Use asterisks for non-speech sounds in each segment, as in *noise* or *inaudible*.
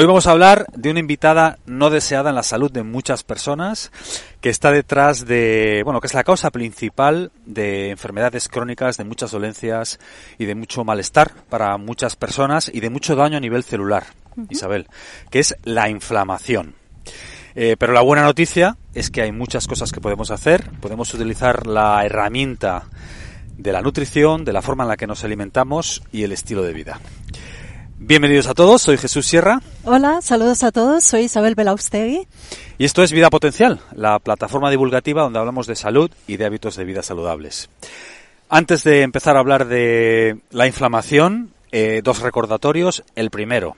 Hoy vamos a hablar de una invitada no deseada en la salud de muchas personas, que está detrás de, bueno, que es la causa principal de enfermedades crónicas, de muchas dolencias y de mucho malestar para muchas personas y de mucho daño a nivel celular, Isabel, que es la inflamación. Eh, pero la buena noticia es que hay muchas cosas que podemos hacer. Podemos utilizar la herramienta de la nutrición, de la forma en la que nos alimentamos y el estilo de vida. Bienvenidos a todos, soy Jesús Sierra. Hola, saludos a todos, soy Isabel Belaustegui. Y esto es Vida Potencial, la plataforma divulgativa donde hablamos de salud y de hábitos de vida saludables. Antes de empezar a hablar de la inflamación, eh, dos recordatorios. El primero,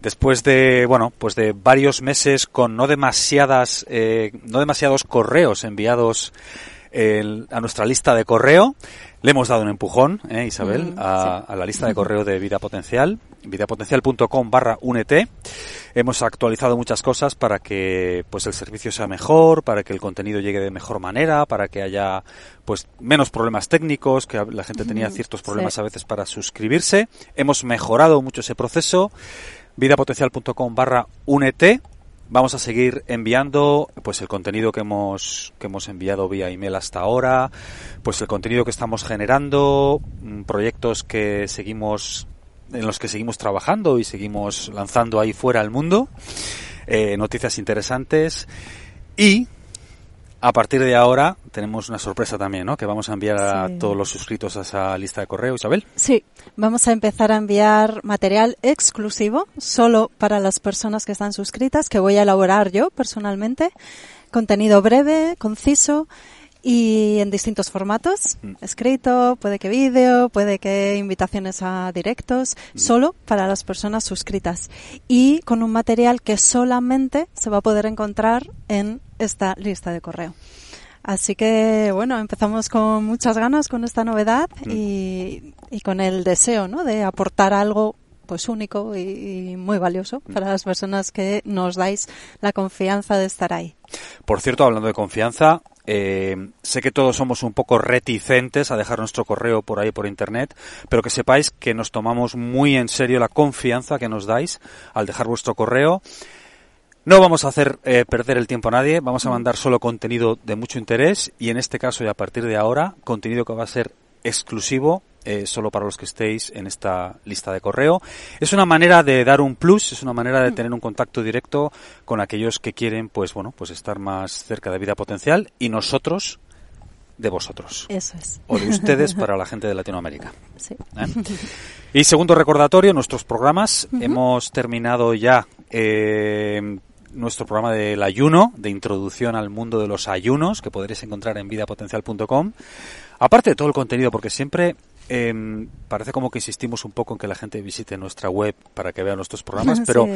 después de bueno pues de varios meses con no demasiadas eh, no demasiados correos enviados a nuestra lista de correo le hemos dado un empujón, ¿eh, Isabel, mm, a, la lista de correo de Vida Potencial, vidapotencial.com barra únete. Hemos actualizado muchas cosas para que pues el servicio sea mejor, para que el contenido llegue de mejor manera, para que haya pues menos problemas técnicos, que la gente tenía ciertos problemas a veces para suscribirse. Hemos mejorado mucho ese proceso. vidapotencial.com barra únete Vamos a seguir enviando pues el contenido que hemos que hemos enviado vía email hasta ahora, pues el contenido que estamos generando, mm, proyectos que seguimos en los que seguimos trabajando y seguimos lanzando ahí fuera al mundo, eh, noticias interesantes y a partir de ahora tenemos una sorpresa también, ¿no? Que vamos a enviar a todos los suscritos a esa lista de correo, Isabel. Sí, vamos a empezar a enviar material exclusivo solo para las personas que están suscritas, que voy a elaborar yo personalmente. Contenido breve, conciso y en distintos formatos, mm. escrito, puede que vídeo, puede que invitaciones a directos, mm. solo para las personas suscritas y con un material que solamente se va a poder encontrar en esta lista de correo. Así que bueno, empezamos con muchas ganas con esta novedad mm. y, y, con el deseo ¿no? de aportar algo pues único y, muy valioso para las personas que nos dais la confianza de estar ahí. Por cierto, hablando de confianza, eh, sé que todos somos un poco reticentes a dejar nuestro correo por ahí por internet, pero que sepáis que nos tomamos muy en serio la confianza que nos dais al dejar vuestro correo. No vamos a hacer eh, perder el tiempo a nadie, vamos a mandar solo contenido de mucho interés y en este caso y a partir de ahora, contenido que va a ser exclusivo eh, solo para los que estéis en esta lista de correo. Es una manera de dar un plus, es una manera de mm. tener un contacto directo con aquellos que quieren, pues bueno, pues estar más cerca de vida potencial y nosotros de vosotros. Eso es. O de ustedes para la gente de Latinoamérica. *laughs* Sí. ¿Eh? Y segundo recordatorio, nuestros programas. Hemos terminado ya eh, nuestro programa del ayuno, de introducción al mundo de los ayunos, que podréis encontrar en vidapotencial.com. Aparte de todo el contenido, porque siempre eh, parece como que insistimos un poco en que la gente visite nuestra web para que vea nuestros programas, *laughs* pero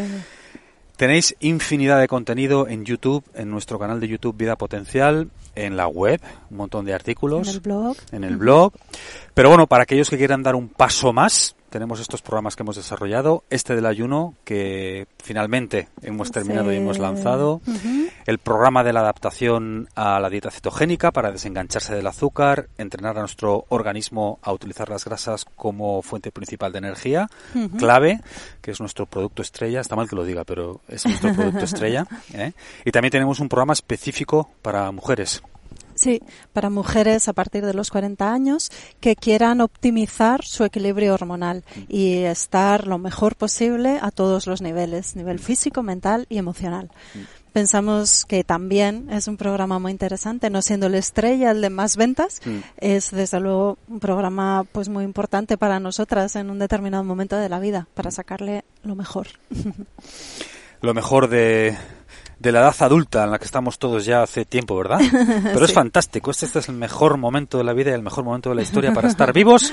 tenéis infinidad de contenido en YouTube, en nuestro canal de YouTube Vida Potencial, en la web, un montón de artículos. En el blog. En el blog. Pero bueno, para aquellos que quieran dar un paso más, tenemos estos programas que hemos desarrollado, este del ayuno que finalmente hemos terminado y hemos lanzado, el programa de la adaptación a la dieta cetogénica para desengancharse del azúcar, entrenar a nuestro organismo a utilizar las grasas como fuente principal de energía, clave, que es nuestro producto estrella, está mal que lo diga, pero es nuestro producto *laughs* estrella, ¿eh? y también tenemos un programa específico para mujeres Sí, para mujeres a partir de los 40 años que quieran optimizar su equilibrio hormonal y estar lo mejor posible a todos los niveles, nivel físico, mental y emocional. Pensamos que también es un programa muy interesante, no siendo la estrella, el de más ventas, es desde luego un programa pues muy importante para nosotras en un determinado momento de la vida, para sacarle lo mejor. *laughs* Lo mejor de, de la edad adulta en la que estamos todos ya hace tiempo, ¿verdad? *laughs* Pero es fantástico, este, este, es el mejor momento de la vida y el mejor momento de la historia para estar vivos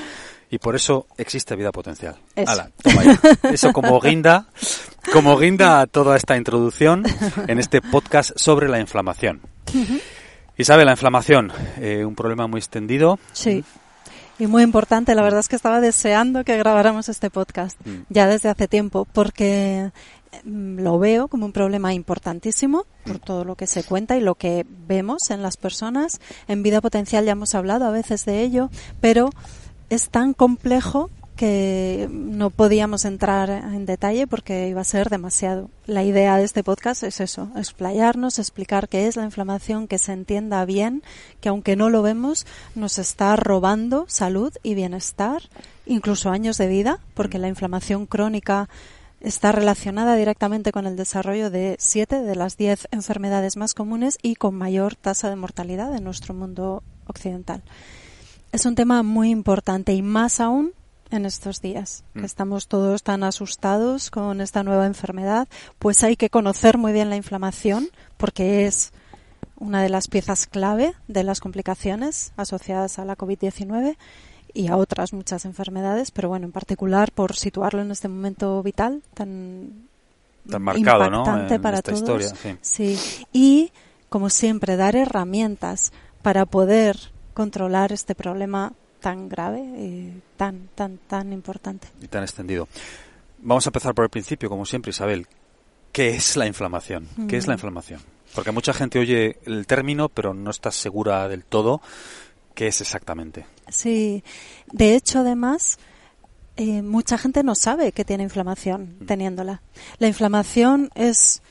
y por eso existe vida potencial. Eso. Eso como guinda, como guinda a toda esta introducción en este podcast sobre la inflamación. Isabel, la inflamación, eh, un problema muy extendido. Sí. Y muy importante, la verdad es que estaba deseando que grabáramos este podcast mm. ya desde hace tiempo, porque lo veo como un problema importantísimo por todo lo que se cuenta y lo que vemos en las personas. En vida potencial ya hemos hablado a veces de ello, pero es tan complejo que no podíamos entrar en detalle porque iba a ser demasiado. La idea de este podcast es eso, explayarnos, explicar qué es la inflamación, que se entienda bien, que aunque no lo vemos, nos está robando salud y bienestar, incluso años de vida, porque la inflamación crónica está relacionada directamente con el desarrollo de siete de las diez enfermedades más comunes y con mayor tasa de mortalidad en nuestro mundo occidental. Es un tema muy importante y más aún en estos días, que mm. estamos todos tan asustados con esta nueva enfermedad, pues hay que conocer muy bien la inflamación porque es una de las piezas clave de las complicaciones asociadas a la COVID-19 y a otras muchas enfermedades, pero bueno, en particular por situarlo en este momento vital tan, tan marcado, impactante ¿no? para todos. Historia, sí. Y como siempre, dar herramientas para poder controlar este problema tan grave y tan, tan, tan importante. Y tan extendido. Vamos a empezar por el principio, como siempre, Isabel. ¿Qué es la inflamación? ¿Qué es la mm. inflamación? Porque mucha gente oye el término, pero no está segura del todo qué es exactamente. Sí, de hecho, además, eh, mucha gente no sabe que tiene inflamación mm. teniéndola. La inflamación es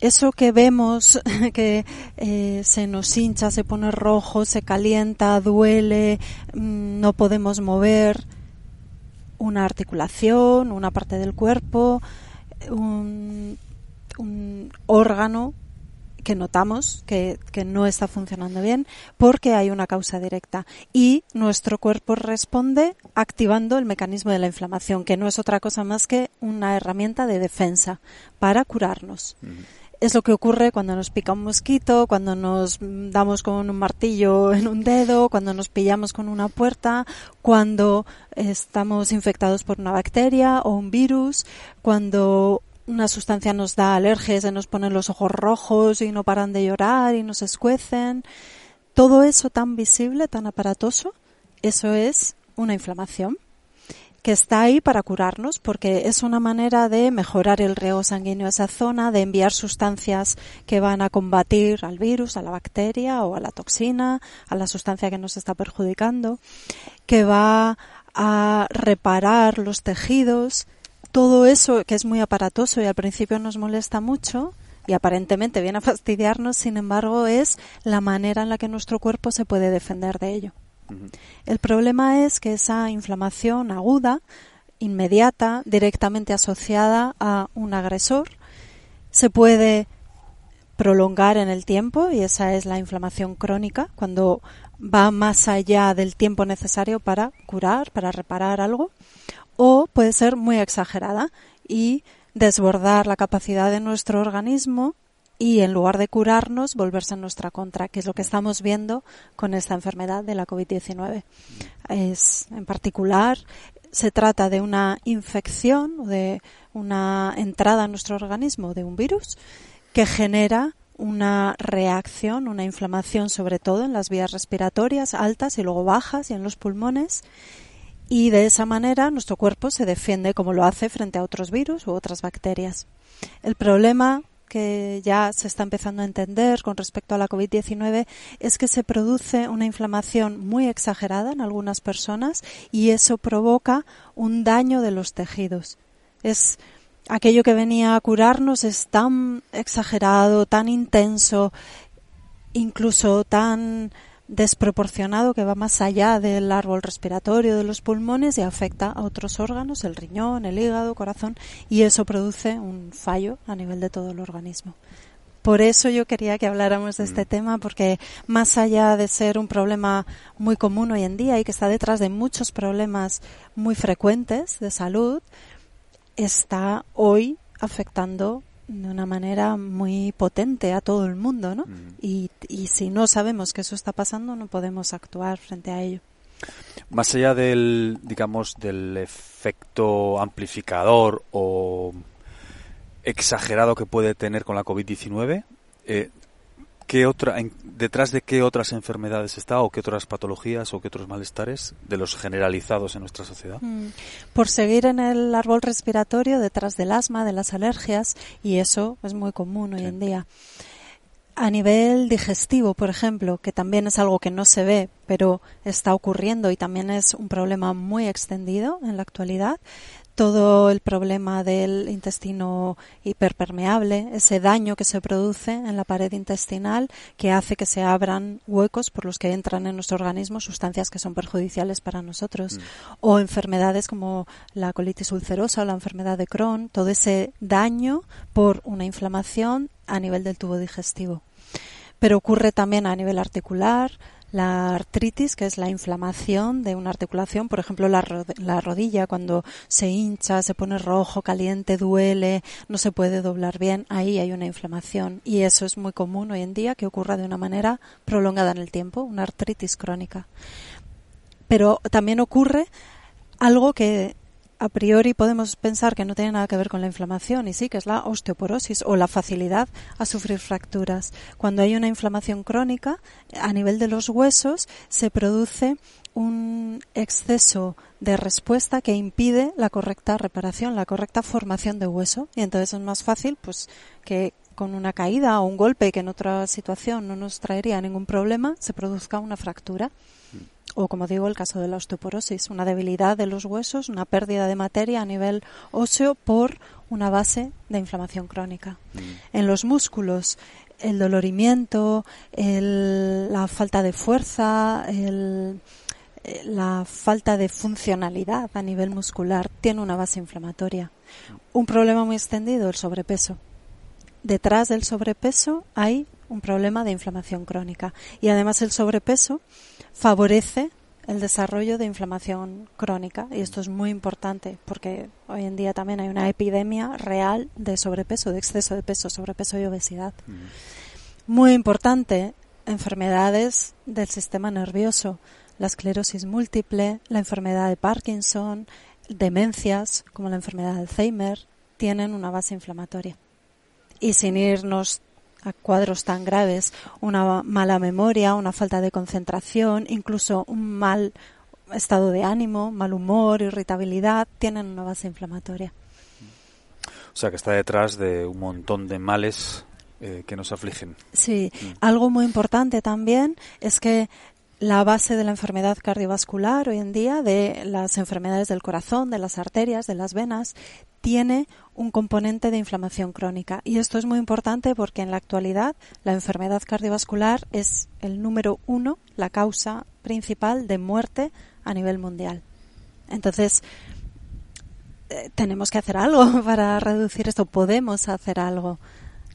eso que vemos *laughs* que eh, se nos hincha, se pone rojo, se calienta, duele, mm, no podemos mover una articulación, una parte del cuerpo, un, órgano que notamos que, que, no está funcionando bien porque hay una causa directa y nuestro cuerpo responde activando el mecanismo de la inflamación, que no es otra cosa más que una herramienta de defensa para curarnos. Es lo que ocurre cuando nos pica un mosquito, cuando nos damos con un martillo en un dedo, cuando nos pillamos con una puerta, cuando estamos infectados por una bacteria o un virus, cuando una sustancia nos da alergias, se nos ponen los ojos rojos y no paran de llorar y nos escuecen. Todo eso tan visible, tan aparatoso, eso es una inflamación que está ahí para curarnos porque es una manera de mejorar el riego sanguíneo a esa zona, de enviar sustancias que van a combatir al virus, a la bacteria o a la toxina, a la sustancia que nos está perjudicando, que va a reparar los tejidos, todo eso que es muy aparatoso y al principio nos molesta mucho, y aparentemente viene a fastidiarnos, sin embargo, es la manera en la que nuestro cuerpo se puede defender de ello. El problema es que esa inflamación aguda, inmediata, directamente asociada a un agresor, se puede prolongar en el tiempo y esa es la inflamación crónica, cuando va más allá del tiempo necesario para curar, para reparar algo, o puede ser muy exagerada y desbordar la capacidad de nuestro organismo y en lugar de curarnos, volverse en nuestra contra, que es lo que estamos viendo con esta enfermedad de la COVID-19. Es, en particular, se trata de una infección de una entrada en nuestro organismo de un virus que genera una reacción, una inflamación sobre todo en las vías respiratorias altas y luego bajas y en los pulmones y de esa manera nuestro cuerpo se defiende como lo hace frente a otros virus u otras bacterias. El problema que ya se está empezando a entender con respecto a la COVID-19 es que se produce una inflamación muy exagerada en algunas personas y eso provoca un daño de los tejidos. Es aquello que venía a curarnos es tan exagerado, tan intenso, incluso tan desproporcionado que va más allá del árbol respiratorio de los pulmones y afecta a otros órganos, el riñón, el hígado, corazón, y eso produce un fallo a nivel de todo el organismo. Por eso yo quería que habláramos de este mm. tema, porque más allá de ser un problema muy común hoy en día y que está detrás de muchos problemas muy frecuentes de salud, está hoy afectando de una manera muy potente a todo el mundo, ¿no? y, y si no sabemos que eso está pasando, no podemos actuar frente a ello. Más allá del, digamos, del efecto amplificador o exagerado que puede tener con la COVID-19, eh, ¿qué otra, detrás de qué otras enfermedades está o qué otras patologías o qué otros malestares de los generalizados en nuestra sociedad? Mm. Por seguir en el árbol respiratorio, detrás del asma, de las alergias, y eso es muy común hoy en día. A nivel digestivo, por ejemplo, que también es algo que no se ve, pero está ocurriendo y también es un problema muy extendido en la actualidad, todo el problema del intestino hiperpermeable, ese daño que se produce en la pared intestinal que hace que se abran huecos por los que entran en nuestro organismo sustancias que son perjudiciales para nosotros. Mm. O enfermedades como la colitis ulcerosa o la enfermedad de Crohn, todo ese daño por una inflamación a nivel del tubo digestivo. Pero ocurre también a nivel articular, la artritis, que es la inflamación de una articulación, por ejemplo, la, rodilla, cuando se hincha, se pone rojo, caliente, duele, no se puede doblar bien, ahí hay una inflamación. Y eso es muy común hoy en día que ocurra de una manera prolongada en el tiempo, una artritis crónica. Pero también ocurre algo que a priori podemos pensar que no tiene nada que ver con la inflamación y sí que es la osteoporosis o la facilidad a sufrir fracturas. Cuando hay una inflamación crónica a nivel de los huesos se produce un exceso de respuesta que impide la correcta reparación, la correcta formación de hueso. Y entonces es más fácil pues que con una caída o un golpe que en otra situación no nos traería ningún problema se produzca una fractura o como digo el caso de la osteoporosis, una debilidad de los huesos, una pérdida de materia a nivel óseo por una base de inflamación crónica. Mm. En los músculos, el dolorimiento, la falta de fuerza, la falta de funcionalidad a nivel muscular tiene una base inflamatoria. Un problema muy extendido, el sobrepeso. Detrás del sobrepeso hay un problema de inflamación crónica y además el sobrepeso favorece el desarrollo de inflamación crónica y esto es muy importante porque hoy en día también hay una epidemia real de sobrepeso, de exceso de peso, sobrepeso y obesidad. Muy importante, enfermedades del sistema nervioso, la esclerosis múltiple, la enfermedad de Parkinson, demencias como la enfermedad de Alzheimer, tienen una base inflamatoria. Y sin irnos a cuadros tan graves, una mala memoria, una falta de concentración, incluso un mal estado de ánimo, mal humor, irritabilidad, tienen una base inflamatoria. O sea que está detrás de un montón de males eh, que nos afligen. Sí, mm. algo muy importante también es que la base de la enfermedad cardiovascular hoy en día, de las enfermedades del corazón, de las arterias, de las venas, tiene un componente de inflamación crónica. Y esto es muy importante porque en la actualidad la enfermedad cardiovascular es el número uno, la causa principal de muerte a nivel mundial. Entonces, eh, tenemos que hacer algo *laughs* para reducir esto. Podemos hacer algo.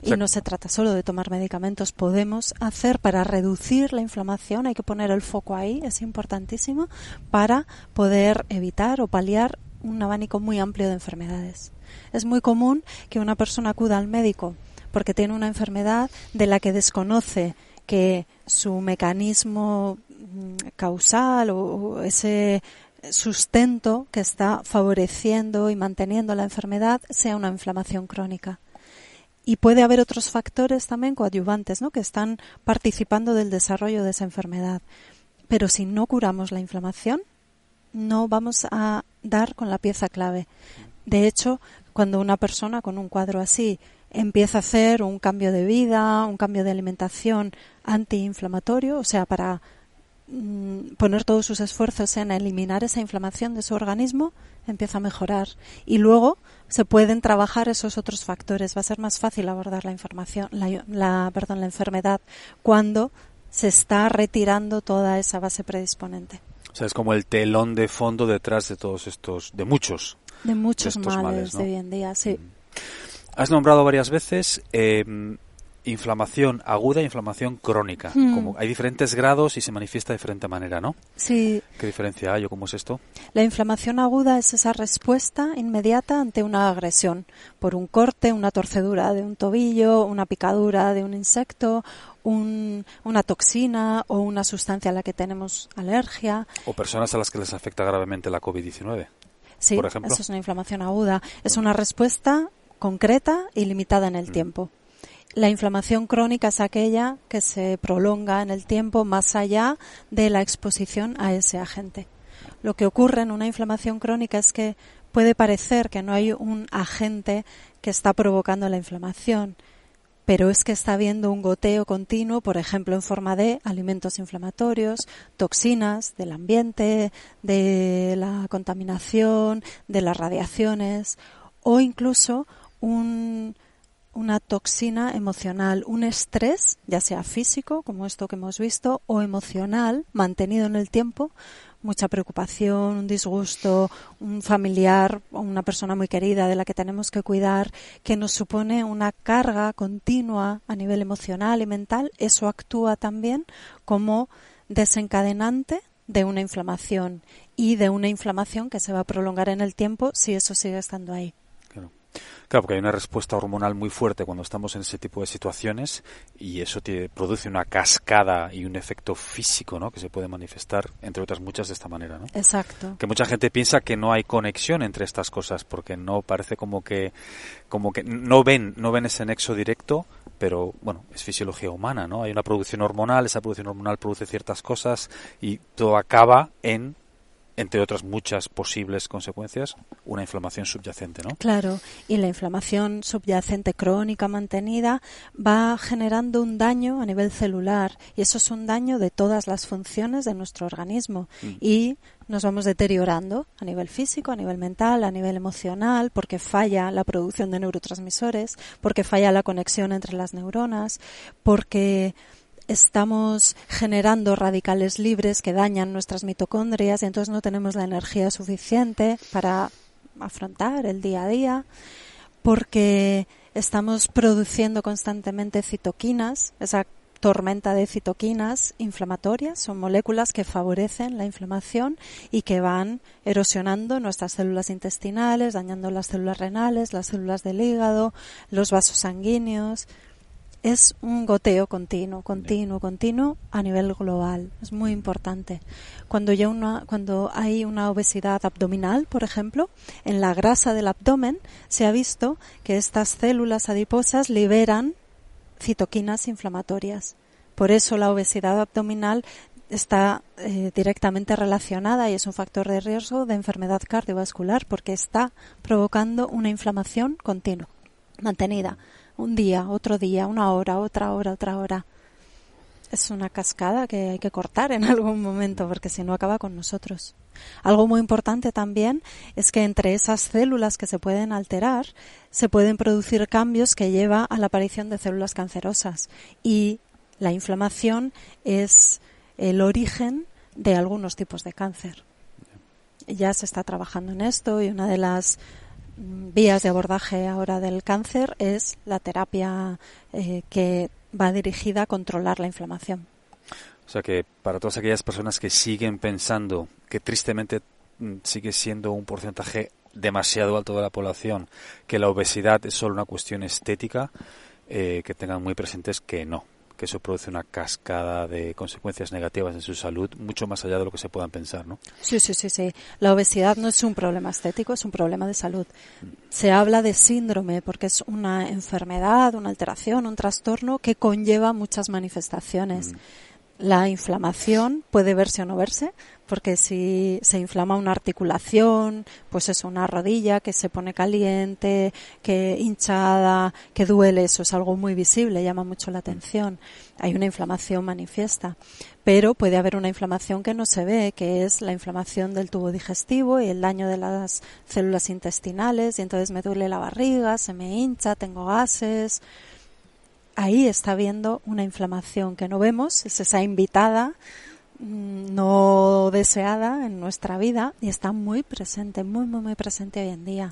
Y no se trata solo de tomar medicamentos, podemos hacer para reducir la inflamación, hay que poner el foco ahí, es importantísimo, para poder evitar o paliar un abanico muy amplio de enfermedades. Es muy común que una persona acuda al médico porque tiene una enfermedad de la que desconoce que su mecanismo mm, causal o ese sustento que está favoreciendo y manteniendo la enfermedad sea una inflamación crónica. Y puede haber otros factores también coadyuvantes, ¿no? que están participando del desarrollo de esa enfermedad. Pero si no curamos la inflamación, no vamos a dar con la pieza clave. De hecho, cuando una persona con un cuadro así empieza a hacer un cambio de vida, un cambio de alimentación antiinflamatorio, o sea, para mm, poner todos sus esfuerzos en eliminar esa inflamación de su organismo, empieza a mejorar. Y luego se pueden trabajar esos otros factores. Va a ser más fácil abordar la información, la, perdón, la enfermedad cuando se está retirando toda esa base predisponente. O sea, es como el telón de fondo detrás de todos estos, de muchos. De muchos males, de hoy en día, sí. Mm. Has nombrado varias veces eh, inflamación aguda e inflamación crónica. Como hay diferentes grados y se manifiesta de diferente manera, ¿no? Sí. ¿Qué diferencia hay o cómo es esto? La inflamación aguda es esa respuesta inmediata ante una agresión, por un corte, una torcedura de un tobillo, una picadura de un insecto, una toxina o una sustancia a la que tenemos alergia. O personas a las que les afecta gravemente la COVID-19. Sí, por ejemplo. eso es una inflamación aguda. Es una respuesta concreta y limitada en el mm. tiempo. La inflamación crónica es aquella que se prolonga en el tiempo más allá de la exposición a ese agente. Lo que ocurre en una inflamación crónica es que puede parecer que no hay un agente que está provocando la inflamación, pero es que está habiendo un goteo continuo, por ejemplo, en forma de alimentos inflamatorios, toxinas del ambiente, de la contaminación, de las radiaciones o incluso un, una toxina emocional, un estrés, ya sea físico, como esto que hemos visto, o emocional, mantenido en el tiempo, mucha preocupación, un disgusto, un familiar o una persona muy querida de la que tenemos que cuidar, que nos supone una carga continua a nivel emocional y mental, eso actúa también como desencadenante de una inflamación y de una inflamación que se va a prolongar en el tiempo si eso sigue estando ahí. Claro, porque hay una respuesta hormonal muy fuerte cuando estamos en ese tipo de situaciones y eso te produce una cascada y un efecto físico, ¿no? Que se puede manifestar, entre otras muchas, de esta manera, ¿no? Exacto. Que mucha gente piensa que no hay conexión entre estas cosas porque no parece como que, como que no ven, no ven ese nexo directo, pero bueno, es fisiología humana, ¿no? Hay una producción hormonal, esa producción hormonal produce ciertas cosas y todo acaba en entre otras muchas posibles consecuencias, una inflamación subyacente, ¿no? Claro, y la inflamación subyacente crónica mantenida va generando un daño a nivel celular y eso es un daño de todas las funciones de nuestro organismo mm. y nos vamos deteriorando a nivel físico, a nivel mental, a nivel emocional, porque falla la producción de neurotransmisores, porque falla la conexión entre las neuronas, porque estamos generando radicales libres que dañan nuestras mitocondrias y entonces no tenemos la energía suficiente para afrontar el día a día porque estamos produciendo constantemente citoquinas, esa tormenta de citoquinas inflamatorias, son moléculas que favorecen la inflamación y que van erosionando nuestras células intestinales, dañando las células renales, las células del hígado, los vasos sanguíneos, es un goteo continuo, continuo, continuo a nivel global. Es muy importante. Cuando, ya una, cuando hay una obesidad abdominal, por ejemplo, en la grasa del abdomen se ha visto que estas células adiposas liberan citoquinas inflamatorias. Por eso la obesidad abdominal está eh, directamente relacionada y es un factor de riesgo de enfermedad cardiovascular porque está provocando una inflamación continua, mantenida un día, otro día, una hora, otra hora, otra hora. Es una cascada que hay que cortar en *laughs* algún momento porque si no acaba con nosotros. Algo muy importante también es que entre esas células que se pueden alterar se pueden producir cambios que lleva a la aparición de células cancerosas y la inflamación es el origen de algunos tipos de cáncer. Ya se está trabajando en esto y una de las vías de abordaje ahora del cáncer es la terapia eh, que va dirigida a controlar la inflamación. O sea que para todas aquellas personas que siguen pensando que tristemente mm, sigue siendo un porcentaje demasiado alto de la población, que la obesidad es solo una cuestión estética, eh, que tengan muy presentes que no, que eso produce una cascada de consecuencias negativas en su salud, mucho más allá de lo que se puedan pensar, ¿no? Sí, sí, sí, sí. La obesidad no es un problema estético, es un problema de salud. Se habla de síndrome porque es una enfermedad, una alteración, un trastorno que conlleva muchas manifestaciones. Mm. La inflamación puede verse o no verse, porque si se inflama una articulación, pues es una rodilla que se pone caliente, que hinchada, que duele, eso es algo muy visible, llama mucho la atención. Hay una inflamación manifiesta, pero puede haber una inflamación que no se ve, que es la inflamación del tubo digestivo y el daño de las células intestinales, y entonces me duele la barriga, se me hincha, tengo gases. Ahí está habiendo una inflamación que no vemos, es esa invitada Mm, no deseada en nuestra vida y está muy presente, muy, muy, muy presente hoy en día.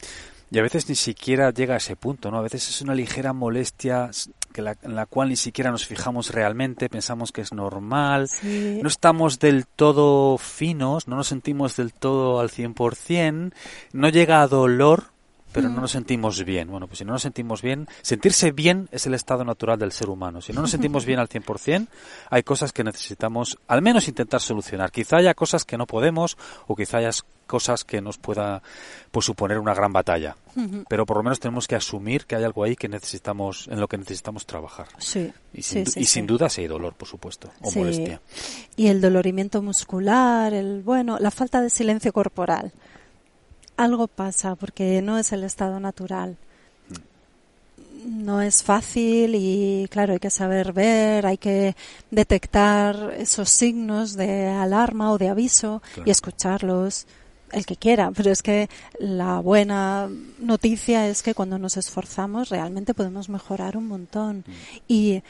Y a veces ni siquiera llega a ese punto, ¿no? A veces es una ligera molestia que en la cual ni siquiera nos fijamos realmente, pensamos que es normal, no estamos del todo finos, no nos sentimos del todo al 100%, no llega a dolor, pero no nos sentimos bien. Bueno, pues si no nos sentimos bien, sentirse bien es el estado natural del ser humano. Si no nos sentimos bien al 100%, hay cosas que necesitamos al menos intentar solucionar. Quizá haya cosas que no podemos o quizá haya cosas que nos pueda pues, suponer una gran batalla. Pero por lo menos tenemos que asumir que hay algo ahí que necesitamos, en lo que necesitamos trabajar. Sí. Y sin, y sin duda si hay dolor, por supuesto, o molestia. Y el dolorimiento muscular, el bueno, la falta de silencio corporal algo pasa porque no es el estado natural. no es fácil y claro, hay que saber ver, hay que detectar esos signos de alarma o de aviso y escucharlos el que quiera, pero es que la buena noticia es que cuando nos esforzamos realmente podemos mejorar un montón. Mm. Y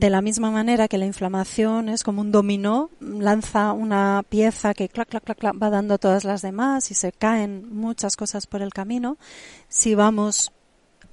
de la misma manera que la inflamación es como un dominó, lanza una pieza que clac, clac, clac, clac, va dando todas las demás y se caen muchas cosas por el camino. Si vamos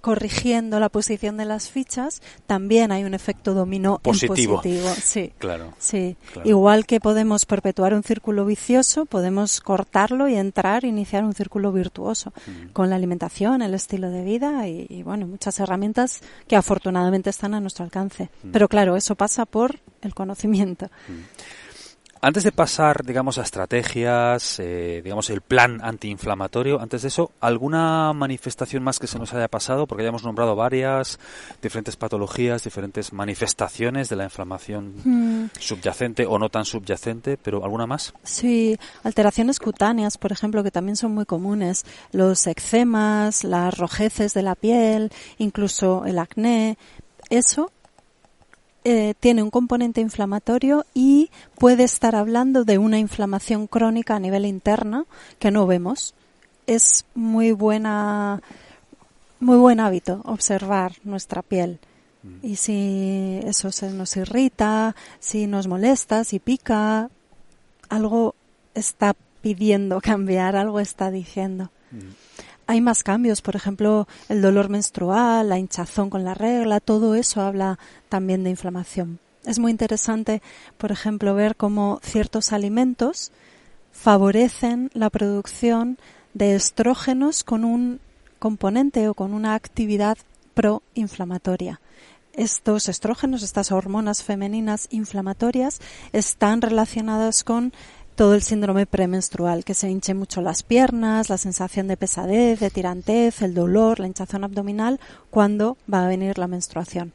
corrigiendo la posición de las fichas, también hay un efecto dominó positivo. positivo. Sí, claro, sí. Igual que podemos perpetuar un círculo vicioso, podemos cortarlo y entrar, iniciar un círculo virtuoso mm. con la alimentación, el estilo de vida y, bueno, muchas herramientas que afortunadamente están a nuestro alcance. Mm. Pero claro, eso pasa por el conocimiento. Mm. Antes de pasar, digamos, a estrategias, eh, digamos, el plan antiinflamatorio, antes de eso, ¿alguna manifestación más que se nos haya pasado? Porque hayamos nombrado varias, diferentes patologías, diferentes manifestaciones de la inflamación mm. subyacente o no tan subyacente, pero ¿alguna más? Sí, alteraciones cutáneas, por ejemplo, que también son muy comunes. Los eczemas, las rojeces de la piel, incluso el acné. Eso eh, tiene un componente inflamatorio y puede estar hablando de una inflamación crónica a nivel interno que no vemos. Es muy buena, muy buen hábito observar nuestra piel. Mm. Y si eso se nos irrita, si nos molesta, si pica, algo está pidiendo *laughs* cambiar, algo está diciendo. Mm hay más cambios, por ejemplo, el dolor menstrual, la hinchazón con la regla, todo eso habla también de inflamación. Es muy interesante, por ejemplo, ver cómo ciertos alimentos favorecen la producción de estrógenos con un componente o con una actividad proinflamatoria. Estos estrógenos, estas hormonas femeninas inflamatorias, están relacionadas con todo el síndrome premenstrual, que se hinche mucho las piernas, la sensación de pesadez, de tirantez, el dolor, la hinchazón abdominal cuando va a venir la menstruación.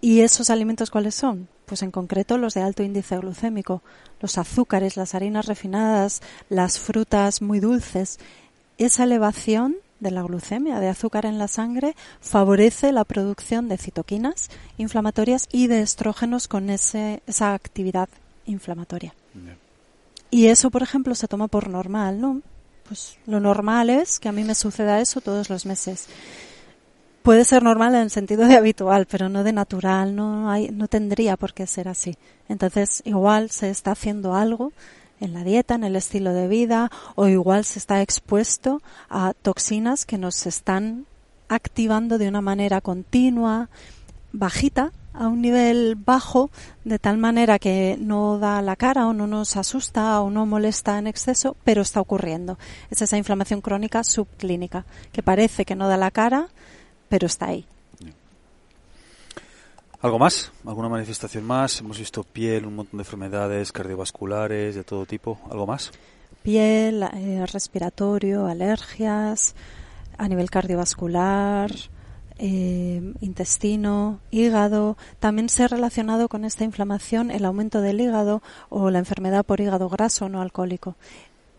¿Y esos alimentos cuáles son? Pues en concreto los de alto índice glucémico, los azúcares, las harinas refinadas, las frutas muy dulces. Esa elevación de la glucemia, de azúcar en la sangre, favorece la producción de citoquinas inflamatorias y de estrógenos con ese, esa actividad inflamatoria. Y eso, por ejemplo, se toma por normal, ¿no? Pues lo normal es que a mí me suceda eso todos los meses. Puede ser normal en el sentido de habitual, pero no de natural, no hay, no tendría por qué ser así. Entonces, igual se está haciendo algo en la dieta, en el estilo de vida, o igual se está expuesto a toxinas que nos están activando de una manera continua, bajita, a un nivel bajo de tal manera que no da la cara o no nos asusta o no molesta en exceso, pero está ocurriendo. Es esa inflamación crónica subclínica que parece que no da la cara, pero está ahí. ¿Algo más? ¿Alguna manifestación más? Hemos visto piel, un montón de enfermedades cardiovasculares de todo tipo. ¿Algo más? Piel, eh, respiratorio, alergias, a nivel cardiovascular, eh, intestino, hígado. También se ha relacionado con esta inflamación el aumento del hígado o la enfermedad por hígado graso no alcohólico.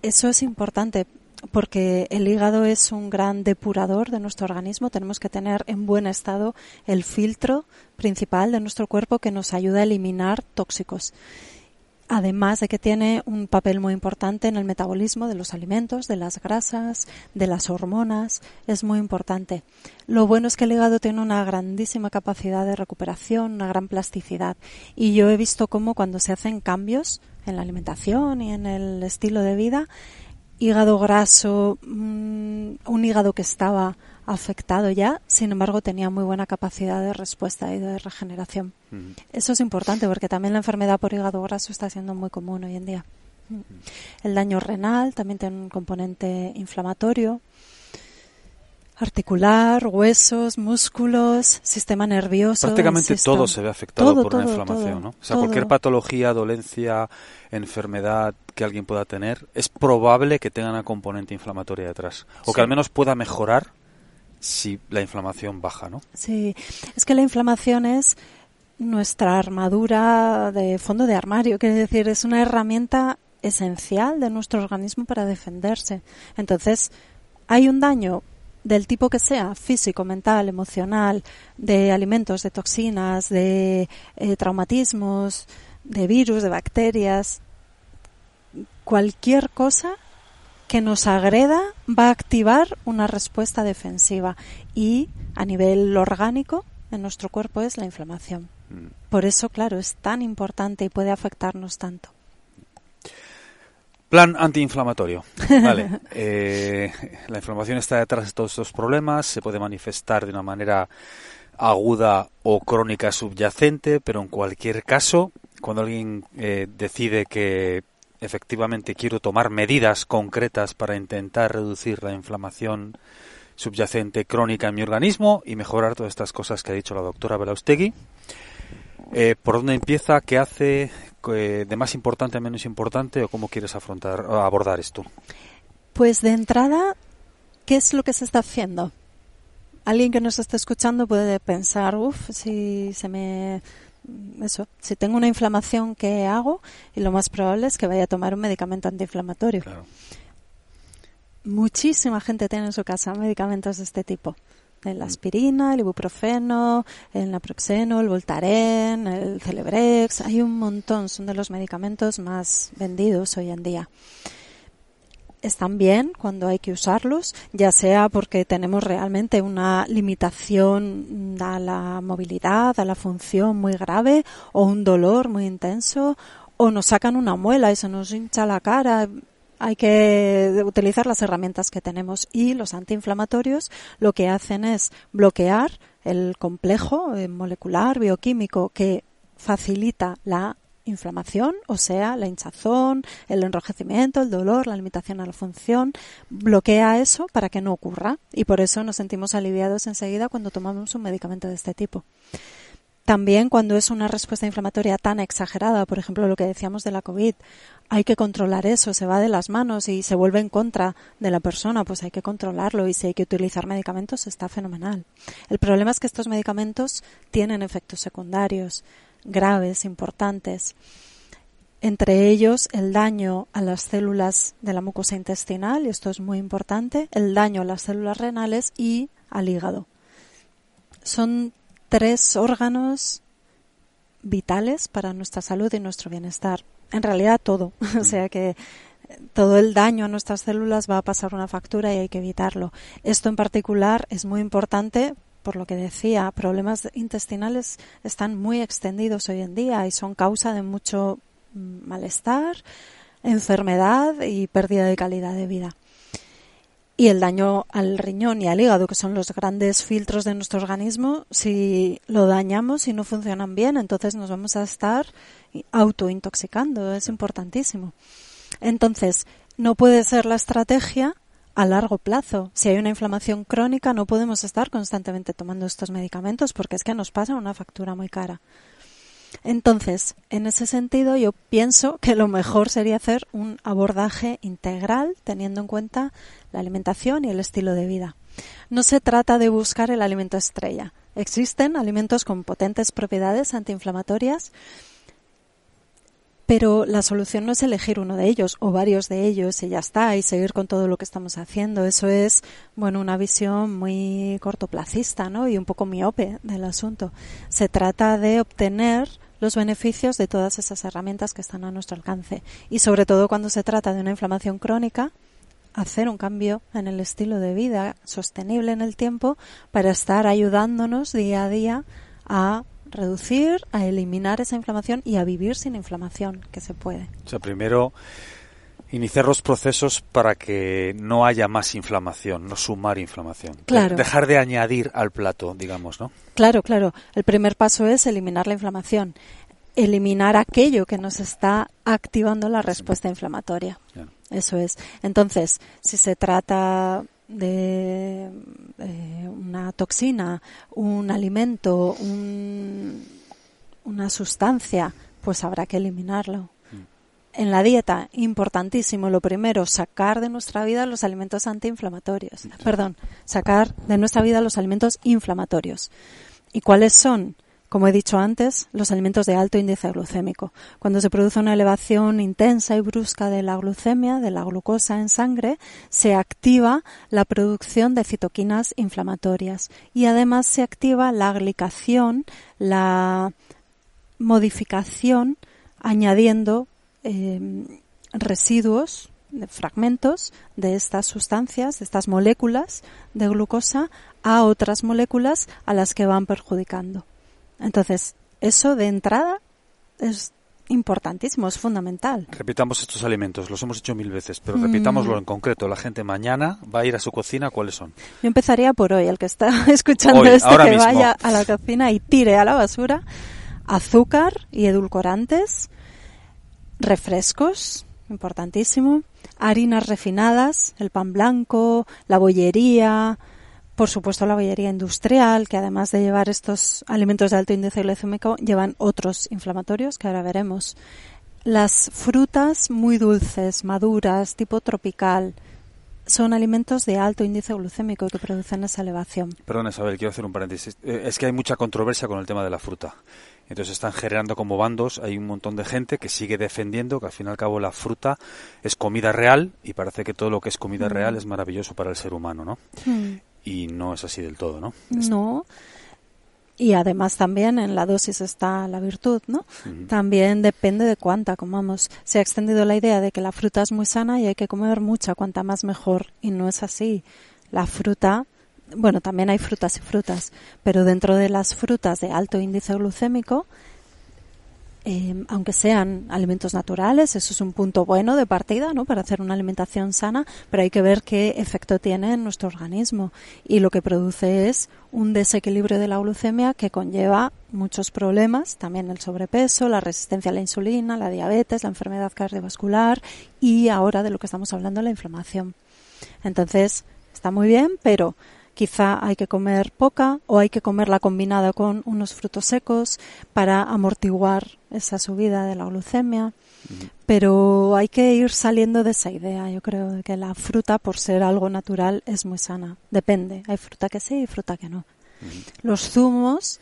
Eso es importante porque el hígado es un gran depurador de nuestro organismo. Tenemos que tener en buen estado el filtro principal de nuestro cuerpo que nos ayuda a eliminar tóxicos además de que tiene un papel muy importante en el metabolismo de los alimentos, de las grasas, de las hormonas, es muy importante. Lo bueno es que el hígado tiene una grandísima capacidad de recuperación, una gran plasticidad, y yo he visto cómo cuando se hacen cambios en la alimentación y en el estilo de vida, hígado graso, mm, un hígado que estaba afectado ya, sin embargo tenía muy buena capacidad de respuesta y de regeneración. Eso es importante porque también la enfermedad por hígado graso está siendo muy común hoy en día. El daño renal también tiene un componente inflamatorio, articular, huesos, músculos, sistema nervioso. Prácticamente todo se ve afectado por una inflamación, ¿no? O sea, cualquier patología, dolencia, enfermedad que alguien pueda tener, es probable que tenga una componente inflamatoria detrás. O que al menos pueda mejorar si la inflamación baja, ¿no? Sí, es que la inflamación es nuestra armadura de fondo de armario, quiere decir, es una herramienta esencial de nuestro organismo para defenderse. Entonces, ¿hay un daño? del tipo que sea, físico, mental, emocional, de alimentos, de toxinas, de eh, traumatismos, de virus, de bacterias, cualquier cosa que nos agreda va a activar una respuesta defensiva y a nivel orgánico en nuestro cuerpo es la inflamación. Mm. Por eso, claro, es tan importante y puede afectarnos tanto. Plan antiinflamatorio. Vale. *laughs* Eh, la inflamación está detrás de todos estos problemas, se puede manifestar de una manera aguda o crónica subyacente, pero en cualquier caso, cuando alguien eh, decide que efectivamente quiero tomar medidas concretas para intentar reducir la inflamación subyacente crónica en mi organismo y mejorar todas estas cosas que ha dicho la doctora Belaustegui. Eh, ¿Por dónde empieza? ¿Qué hace? ¿De más importante a menos importante? ¿O cómo quieres afrontar, abordar esto? Pues de entrada, ¿qué es lo que se está haciendo? Alguien que nos está escuchando puede pensar, uff, si se me eso, si tengo una inflamación, ¿qué hago? Y lo más probable es que vaya a tomar un medicamento antiinflamatorio. Muchísima gente tiene en su casa medicamentos de este tipo. La mm. aspirina, el ibuprofeno, el naproxeno, el Voltaren, el Celebrex. Hay un montón, son de los medicamentos más vendidos hoy en día están bien cuando hay que usarlos, ya sea porque tenemos realmente una limitación a la movilidad, a la función muy grave, o un dolor muy intenso, o nos sacan una muela y se nos hincha la cara. Hay que utilizar las herramientas que tenemos y los antiinflamatorios lo que hacen es bloquear el complejo eh, molecular bioquímico que facilita la inflamación, o sea, la hinchazón, el enrojecimiento, el dolor, la limitación a la función, bloquea eso para que no ocurra y por eso nos sentimos aliviados enseguida cuando tomamos un medicamento de este tipo. También cuando es una respuesta inflamatoria tan exagerada, por ejemplo lo que decíamos de la COVID, hay que controlar eso, se va de las manos y se vuelve en contra de la persona, pues hay que controlarlo y si hay que utilizar medicamentos está fenomenal. El problema es que estos medicamentos tienen efectos secundarios graves, importantes. Entre ellos, el daño a las células de la mucosa intestinal, y esto es muy importante, el daño a las células renales y al hígado. Son tres órganos vitales para nuestra salud y nuestro bienestar. En realidad todo. *laughs* o sea que todo el daño a nuestras células va a pasar una factura y hay que evitarlo. Esto en particular es muy importante por lo que decía, problemas intestinales están muy extendidos hoy en día y son causa de mucho mm, malestar, enfermedad y pérdida de calidad de vida. Y el daño al riñón y al hígado, que son los grandes filtros de nuestro organismo, si lo dañamos y no funcionan bien, entonces nos vamos a estar autointoxicando. Es importantísimo. Entonces, no puede ser la estrategia a largo plazo. Si hay una inflamación crónica, no podemos estar constantemente tomando estos medicamentos porque es que nos pasa una factura muy cara. Entonces, en ese sentido, yo pienso que lo mejor sería hacer un abordaje integral teniendo en cuenta la alimentación y el estilo de vida. No se trata de buscar el alimento estrella. Existen alimentos con potentes propiedades antiinflamatorias pero la solución no es elegir uno de ellos o varios de ellos y ya está y seguir con todo lo que estamos haciendo. Eso es, bueno, una visión muy cortoplacista, ¿no? Y un poco miope del asunto. Se trata de obtener los beneficios de todas esas herramientas que están a nuestro alcance. Y sobre todo cuando se trata de una inflamación crónica, hacer un cambio en el estilo de vida sostenible en el tiempo para estar ayudándonos día a día a reducir, a eliminar esa inflamación y a vivir sin inflamación, que se puede. O sea, primero iniciar los procesos para que no haya más inflamación, no sumar inflamación. Claro. Dejar de añadir al plato, digamos, ¿no? Claro, claro. El primer paso es eliminar la inflamación, eliminar aquello que nos está activando la respuesta inflamatoria. Eso es. Entonces, si se trata de eh, una toxina, un alimento, una sustancia, pues habrá que eliminarlo. Mm. En la dieta, importantísimo, lo primero, sacar de nuestra vida los alimentos antiinflamatorios. Perdón, sacar de nuestra vida los alimentos inflamatorios. ¿Y cuáles son? Como he dicho antes, los alimentos de alto índice glucémico. Cuando se produce una elevación intensa y brusca de la glucemia, de la glucosa en sangre, se activa la producción de citoquinas inflamatorias y además se activa la glicación, la modificación añadiendo eh, residuos fragmentos de estas sustancias, de estas moléculas de glucosa a otras moléculas a las que van perjudicando. Entonces, eso de entrada es importantísimo, es fundamental. Repitamos estos alimentos, los hemos hecho mil veces, pero repitámoslo mm. en concreto. La gente mañana va a ir a su cocina, ¿cuáles son? Yo empezaría por hoy, el que está *laughs* escuchando esto, que vaya a la cocina y tire a la basura azúcar y edulcorantes, refrescos, importantísimo, harinas refinadas, el pan blanco, la bollería, por supuesto la bollería industrial, que además de llevar estos alimentos de alto índice glicémico, llevan otros inflamatorios que ahora veremos. Las frutas muy dulces, maduras, tipo tropical, son alimentos de alto índice glucémico que producen esa elevación. Perdón, Isabel, quiero hacer un paréntesis. Eh, es que hay mucha controversia con el tema de la fruta. Entonces están generando como bandos, hay un montón de gente que sigue defendiendo que al fin y al cabo la fruta es comida real y parece que todo lo que es comida real mm. es maravilloso para el ser humano, ¿no? Mm. Y no es así del todo, ¿no? No. Y además también en la dosis está la virtud, ¿no? También depende de cuánta comamos. Se ha extendido la idea de que la fruta es muy sana y hay que comer mucha, cuanta más mejor. Y no es así. La fruta bueno, también hay frutas y frutas, pero dentro de las frutas de alto índice glucémico, em, aunque sean alimentos naturales, eso es un punto bueno de partida, ¿no? Para hacer una alimentación sana, pero hay que ver qué efecto tiene en nuestro organismo. Y lo que produce es un desequilibrio de la glucemia que conlleva muchos problemas, también el sobrepeso, la resistencia a la insulina, la diabetes, la enfermedad cardiovascular y ahora de lo que estamos hablando, la inflamación. Entonces, está muy bien, pero quizá hay que comer poca o hay que comerla combinada con unos frutos secos para amortiguar esa subida de la glucemia. Pero hay que ir saliendo de esa idea. Yo creo de que la fruta, por ser algo natural, es muy sana. Depende. Hay fruta que sí y fruta que no. Los zumos,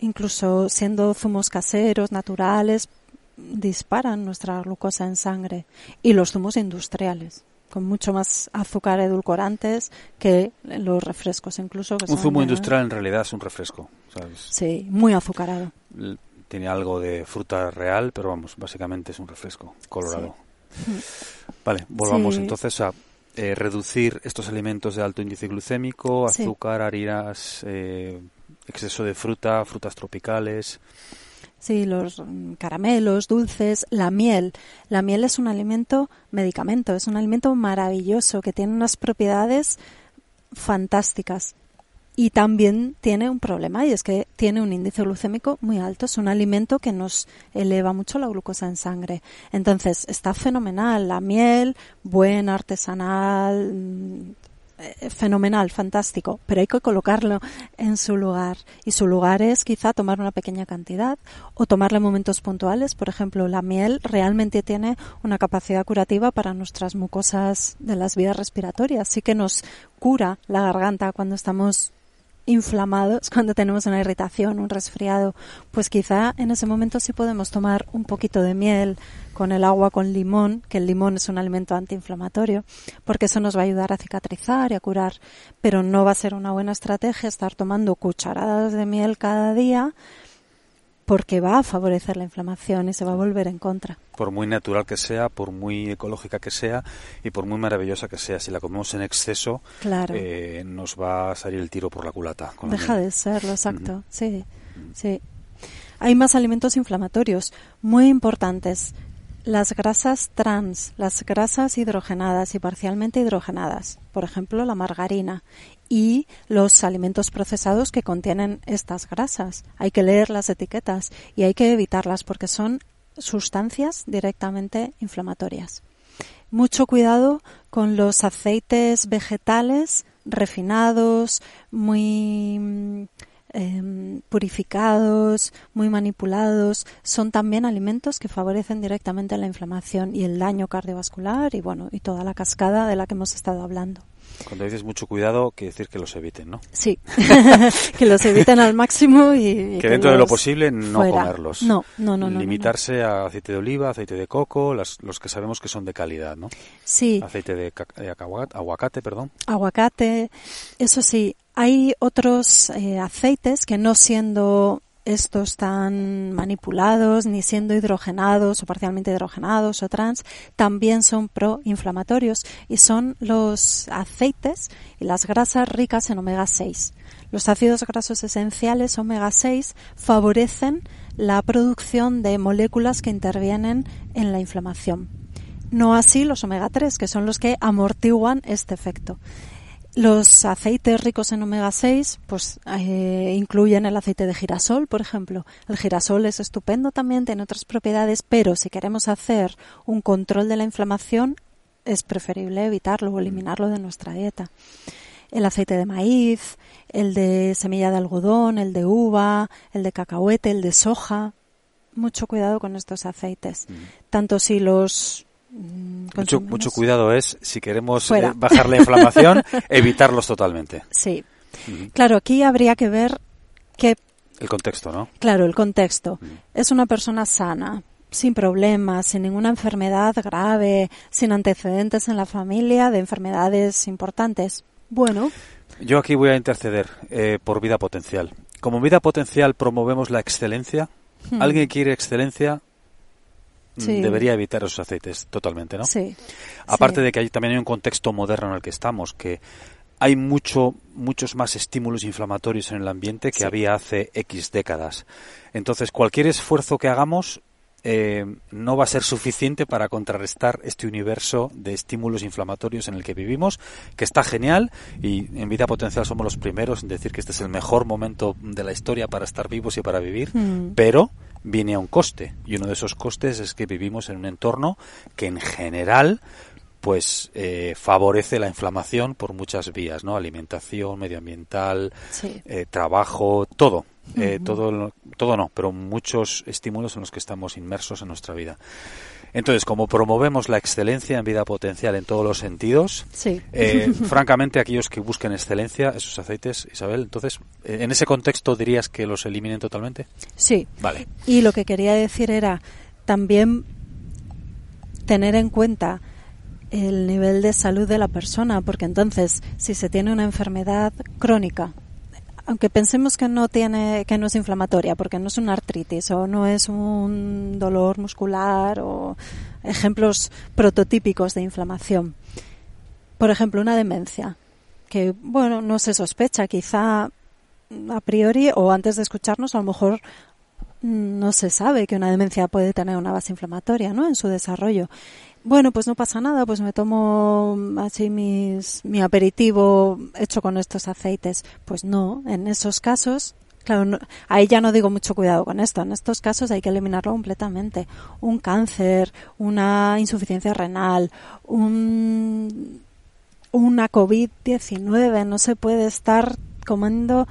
incluso siendo zumos caseros, naturales, disparan nuestra glucosa en sangre. Y los zumos industriales con mucho más azúcar edulcorantes que los refrescos incluso. un zumo industrial en realidad es un refresco. Sí, muy azucarado. Tiene algo de fruta real, pero vamos, básicamente es un refresco colorado. Vale, volvamos entonces a eh, reducir estos alimentos de alto índice glucémico, azúcar, harinas, eh, exceso de fruta, frutas tropicales. Sí, los mm, caramelos, dulces, la miel. La miel es un alimento medicamento, es un alimento maravilloso que tiene unas propiedades fantásticas. Y también tiene un problema y es que tiene un índice glucémico muy alto. Es un alimento que nos eleva mucho la glucosa en sangre. Entonces está fenomenal. La miel, buena, artesanal, mm, eh, fenomenal, fantástico, pero hay que colocarlo en su lugar. Y su lugar es quizá tomar una pequeña cantidad o tomarla en momentos puntuales. Por ejemplo, la miel realmente tiene una capacidad curativa para nuestras mucosas de las vías respiratorias. Sí que nos cura la garganta cuando estamos inflamados, *laughs* cuando tenemos una irritación, un resfriado, pues quizá en ese momento sí podemos tomar un poquito de miel con el agua con limón, que el limón es un alimento antiinflamatorio, porque eso nos va a ayudar a cicatrizar y a curar, pero no va a ser una buena estrategia estar tomando cucharadas de miel cada día porque va a favorecer la inflamación y se va a volver en contra. Por muy natural que sea, por muy ecológica que sea y por muy maravillosa que sea, si la comemos en exceso, eh, nos va a salir el tiro por la culata. Deja de serlo, exacto. Sí, sí. Hay más alimentos inflamatorios muy importantes. Las grasas trans, las grasas hidrogenadas y parcialmente hidrogenadas, por ejemplo la margarina, y los alimentos procesados que contienen estas grasas. Hay que leer las etiquetas y hay que evitarlas porque son sustancias directamente inflamatorias. Mucho cuidado con los aceites vegetales refinados, muy em, purificados, muy manipulados, son también alimentos que favorecen directamente la inflamación y el daño cardiovascular y bueno, y toda la cascada de la que hemos estado hablando. Cuando dices mucho cuidado, quiere decir que los eviten, ¿no? Sí, *laughs* que los eviten al máximo y... que, dentro de lo posible no comerlos. No, no, no. Limitarse a aceite de oliva, aceite de coco, los que sabemos que son de calidad, ¿no? Sí. Aceite de, aguacate, perdón. Aguacate, eso sí. Hay otros eh, aceites que no siendo estos tan manipulados, ni siendo hidrogenados o parcialmente hidrogenados o trans, también son proinflamatorios y son los aceites y las grasas ricas en omega 6. Los ácidos grasos esenciales omega 6 favorecen la producción de moléculas que intervienen en la inflamación. No así los omega 3, que son los que amortiguan este efecto. Los aceites ricos en omega 6 pues eh, incluyen el aceite de girasol, por ejemplo. El girasol es estupendo también, tiene otras propiedades, pero si queremos hacer un control de la inflamación es preferible evitarlo o eliminarlo de nuestra dieta. El aceite de maíz, el de semilla de algodón, el de uva, el de cacahuete, el de soja. Mucho cuidado con estos aceites. Tanto si los mucho, mucho cuidado es, si queremos eh, bajar la inflamación, *laughs* evitarlos totalmente. Sí. Claro, aquí habría que ver que... El contexto, ¿no? Claro, el contexto. Es una persona sana, sin problemas, sin ninguna enfermedad grave, sin antecedentes en la familia de enfermedades importantes. Bueno. Yo aquí voy a interceder eh, por vida potencial. Como vida potencial promovemos la excelencia. Hmm. Alguien quiere excelencia, debería evitar esos aceites totalmente, ¿no? Sí. Aparte de que hay, también hay un contexto moderno en el que estamos, que hay mucho, muchos más estímulos inflamatorios en el ambiente que había hace X décadas. Entonces, cualquier esfuerzo que hagamos eh, no va a ser suficiente para contrarrestar este universo de estímulos inflamatorios en el que vivimos, que está genial y en vida potencial somos los primeros en decir que este es el mejor momento de la historia para estar vivos y para vivir, mm. pero viene a un coste y uno de esos costes es que vivimos en un entorno que en general pues eh, favorece la inflamación por muchas vías, ¿no? Alimentación, medioambiental, eh, trabajo, todo. Eh, todo, todo no, pero muchos estímulos en los que estamos inmersos en nuestra vida. Entonces, como promovemos la excelencia en vida potencial en todos los sentidos, eh, *laughs* francamente, aquellos que busquen excelencia, esos aceites, Isabel, entonces, eh, ¿en ese contexto dirías que los eliminen totalmente? Sí. Vale. Y lo que quería decir era también tener en cuenta el nivel de salud de la persona, porque entonces, si se tiene una enfermedad crónica, aunque pensemos que no tiene, que no es inflamatoria, porque no es una artritis o no es un dolor muscular o ejemplos prototípicos de inflamación. Por ejemplo, una demencia, que bueno, no se sospecha, quizá a priori o antes de escucharnos a lo mejor no se sabe que una demencia puede tener una base inflamatoria, ¿no? En su desarrollo bueno, pues no pasa nada, pues me tomo así mis, mi aperitivo hecho con estos aceites. Pues no, en esos casos, claro, ahí ya no digo mucho cuidado con esto, en estos casos hay que eliminarlo completamente. Un cáncer, una insuficiencia renal, un, una COVID-19, no se puede estar comiendo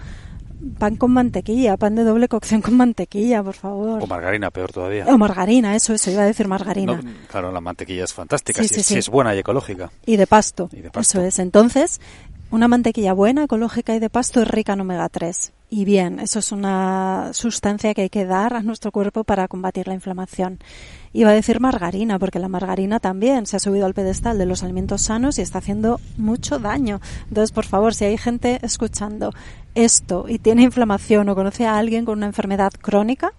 pan con mantequilla, pan de doble cocción con mantequilla, por favor. O margarina, peor todavía. O margarina, eso, eso, iba a decir margarina. claro, la mantequilla es fantástica, si, es buena y ecológica. Y de pasto. Eso es. Entonces, una mantequilla buena, ecológica y de pasto es rica en omega 3. Y bien, eso es una sustancia que hay que dar a nuestro cuerpo para combatir la inflamación. Iba a decir margarina, porque la margarina también se ha subido al pedestal de los alimentos sanos y está haciendo mucho daño. Entonces, por favor, si hay gente escuchando esto y tiene inflamación o conoce a alguien con una enfermedad crónica,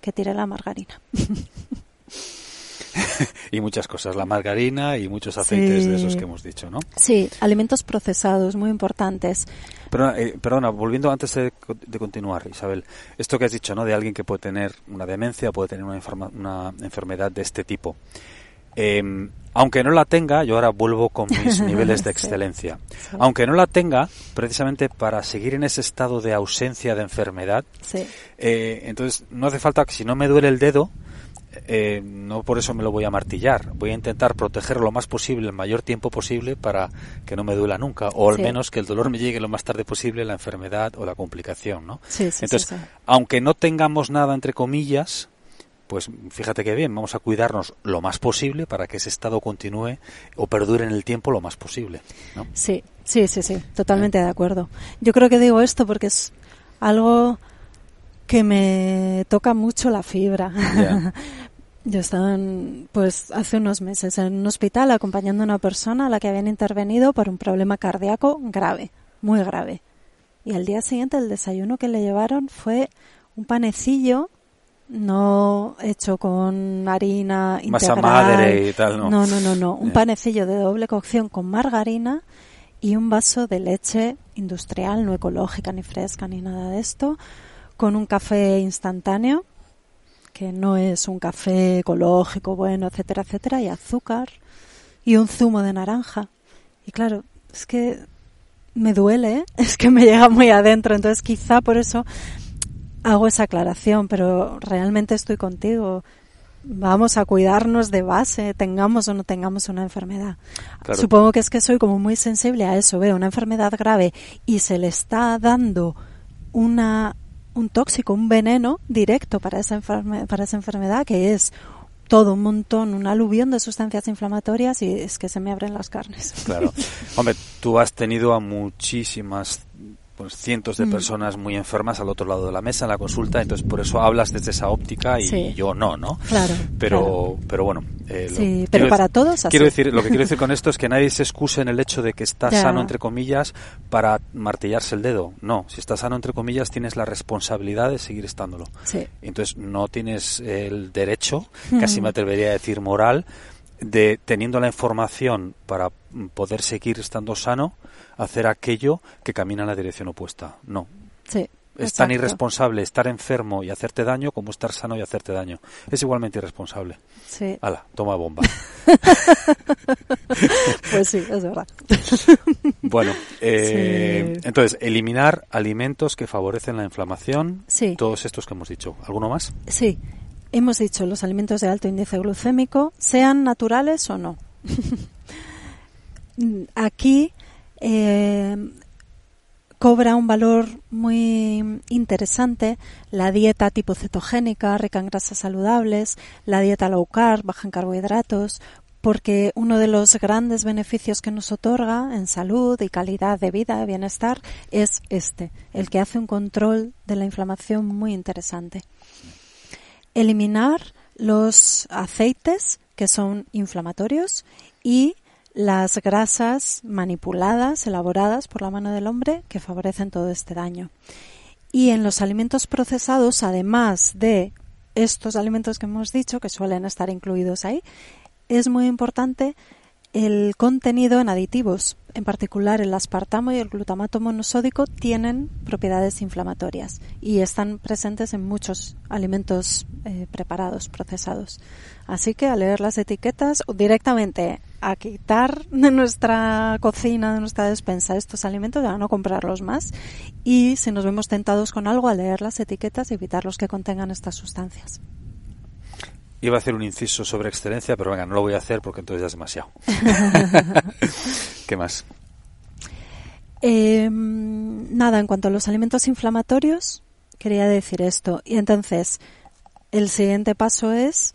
que tire la margarina. *laughs* *laughs* y muchas cosas, la margarina y muchos aceites de esos que hemos dicho, ¿no? Sí, alimentos procesados, muy importantes. Perdona, eh, perdona volviendo antes de, continuar, Isabel, esto que has dicho, ¿no? De alguien que puede tener una demencia, puede tener una, una enfermedad de este tipo. Eh, aunque no la tenga, yo ahora vuelvo con mis *laughs* niveles de excelencia. Aunque no la tenga, precisamente para seguir en ese estado de ausencia de enfermedad, eh, entonces no hace falta que si no me duele el dedo, eh, no por eso me lo voy a martillar. Voy a intentar proteger lo más posible, el mayor tiempo posible, para que no me duela nunca, o al menos que el dolor me llegue lo más tarde posible, la enfermedad o la complicación, ¿no? Entonces, aunque no tengamos nada entre comillas, pues fíjate que bien, vamos a cuidarnos lo más posible para que ese estado continúe o perdure en el tiempo lo más posible. ¿no? Sí, sí, sí, sí, totalmente de acuerdo. Yo creo que digo esto porque es algo que me toca mucho la fibra. *laughs* Yo estaba, pues, hace unos meses en un hospital acompañando a una persona a la que habían intervenido por un problema cardíaco grave, muy grave. Y al día siguiente el desayuno que le llevaron fue un panecillo no hecho con harina integral. Masa madre y tal, ¿no? No, no, no, Un panecillo de doble cocción con margarina y un vaso de leche industrial, no ecológica ni fresca ni nada de esto, con un café instantáneo, que no es un café ecológico, bueno, etcétera, etcétera, y azúcar y un zumo de naranja. Y claro, es que me duele, ¿eh? *laughs* es que me llega muy adentro, entonces quizá por eso hago esa aclaración, pero realmente estoy contigo. Vamos a cuidarnos de base, tengamos o no tengamos una enfermedad. Supongo que es que soy como muy sensible a eso. Veo una enfermedad grave y se le está dando una, un tóxico, un veneno directo para esa, para esa enfermedad, que es todo un montón, un aluvión de sustancias inflamatorias y es que se me abren las carnes. Claro. *laughs* Hombre, tú has tenido a muchísimas pues cientos de mm. personas muy enfermas al otro lado de la mesa en la consulta, entonces por eso hablas desde esa óptica y yo no, ¿no? Claro. Pero, pero bueno. Eh, sí, pero para todos. Quiero decir, lo que quiero decir con esto es que nadie se excuse en el hecho de que está sano entre comillas para martillarse el dedo. No, si estás sano entre comillas tienes la responsabilidad de seguir estándolo. Sí. Entonces no tienes el derecho, casi me atrevería a decir moral, de teniendo la información para poder seguir estando sano, hacer aquello que camina en la dirección opuesta. No. Sí. Es tan irresponsable estar enfermo y hacerte daño como estar sano y hacerte daño. Es igualmente irresponsable. Sí. Hala, toma bomba. *laughs* pues sí, es verdad. *laughs* bueno, eh, entonces, eliminar alimentos que favorecen la inflamación. Sí. Todos estos que hemos dicho. ¿Alguno más? Sí. Hemos dicho los alimentos de alto índice glucémico, sean naturales o no. *laughs* Aquí eh, cobra un valor muy interesante la dieta tipo cetogénica, rica en grasas saludables, la dieta low carb, baja en carbohidratos, porque uno de los grandes beneficios que nos otorga en salud y calidad de vida, bienestar, es este, el que hace un control de la inflamación muy interesante. Eliminar los aceites que son inflamatorios y las grasas manipuladas, elaboradas por la mano del hombre, que favorecen todo este daño. Y en los alimentos procesados, además de estos alimentos que hemos dicho, que suelen estar incluidos ahí, es muy importante el contenido en aditivos, en particular el aspartamo y el glutamato monosódico, tienen propiedades inflamatorias y están presentes en muchos alimentos eh, preparados, procesados. Así que a leer las etiquetas o directamente a quitar de nuestra cocina, de nuestra despensa estos alimentos, a no comprarlos más y si nos vemos tentados con algo, a leer las etiquetas evitar los que contengan estas sustancias. Iba a hacer un inciso sobre excelencia, pero venga, no lo voy a hacer porque entonces ya es demasiado. *laughs* ¿Qué más? Em, nada, en cuanto a los alimentos inflamatorios, quería decir esto. Y entonces, el siguiente paso es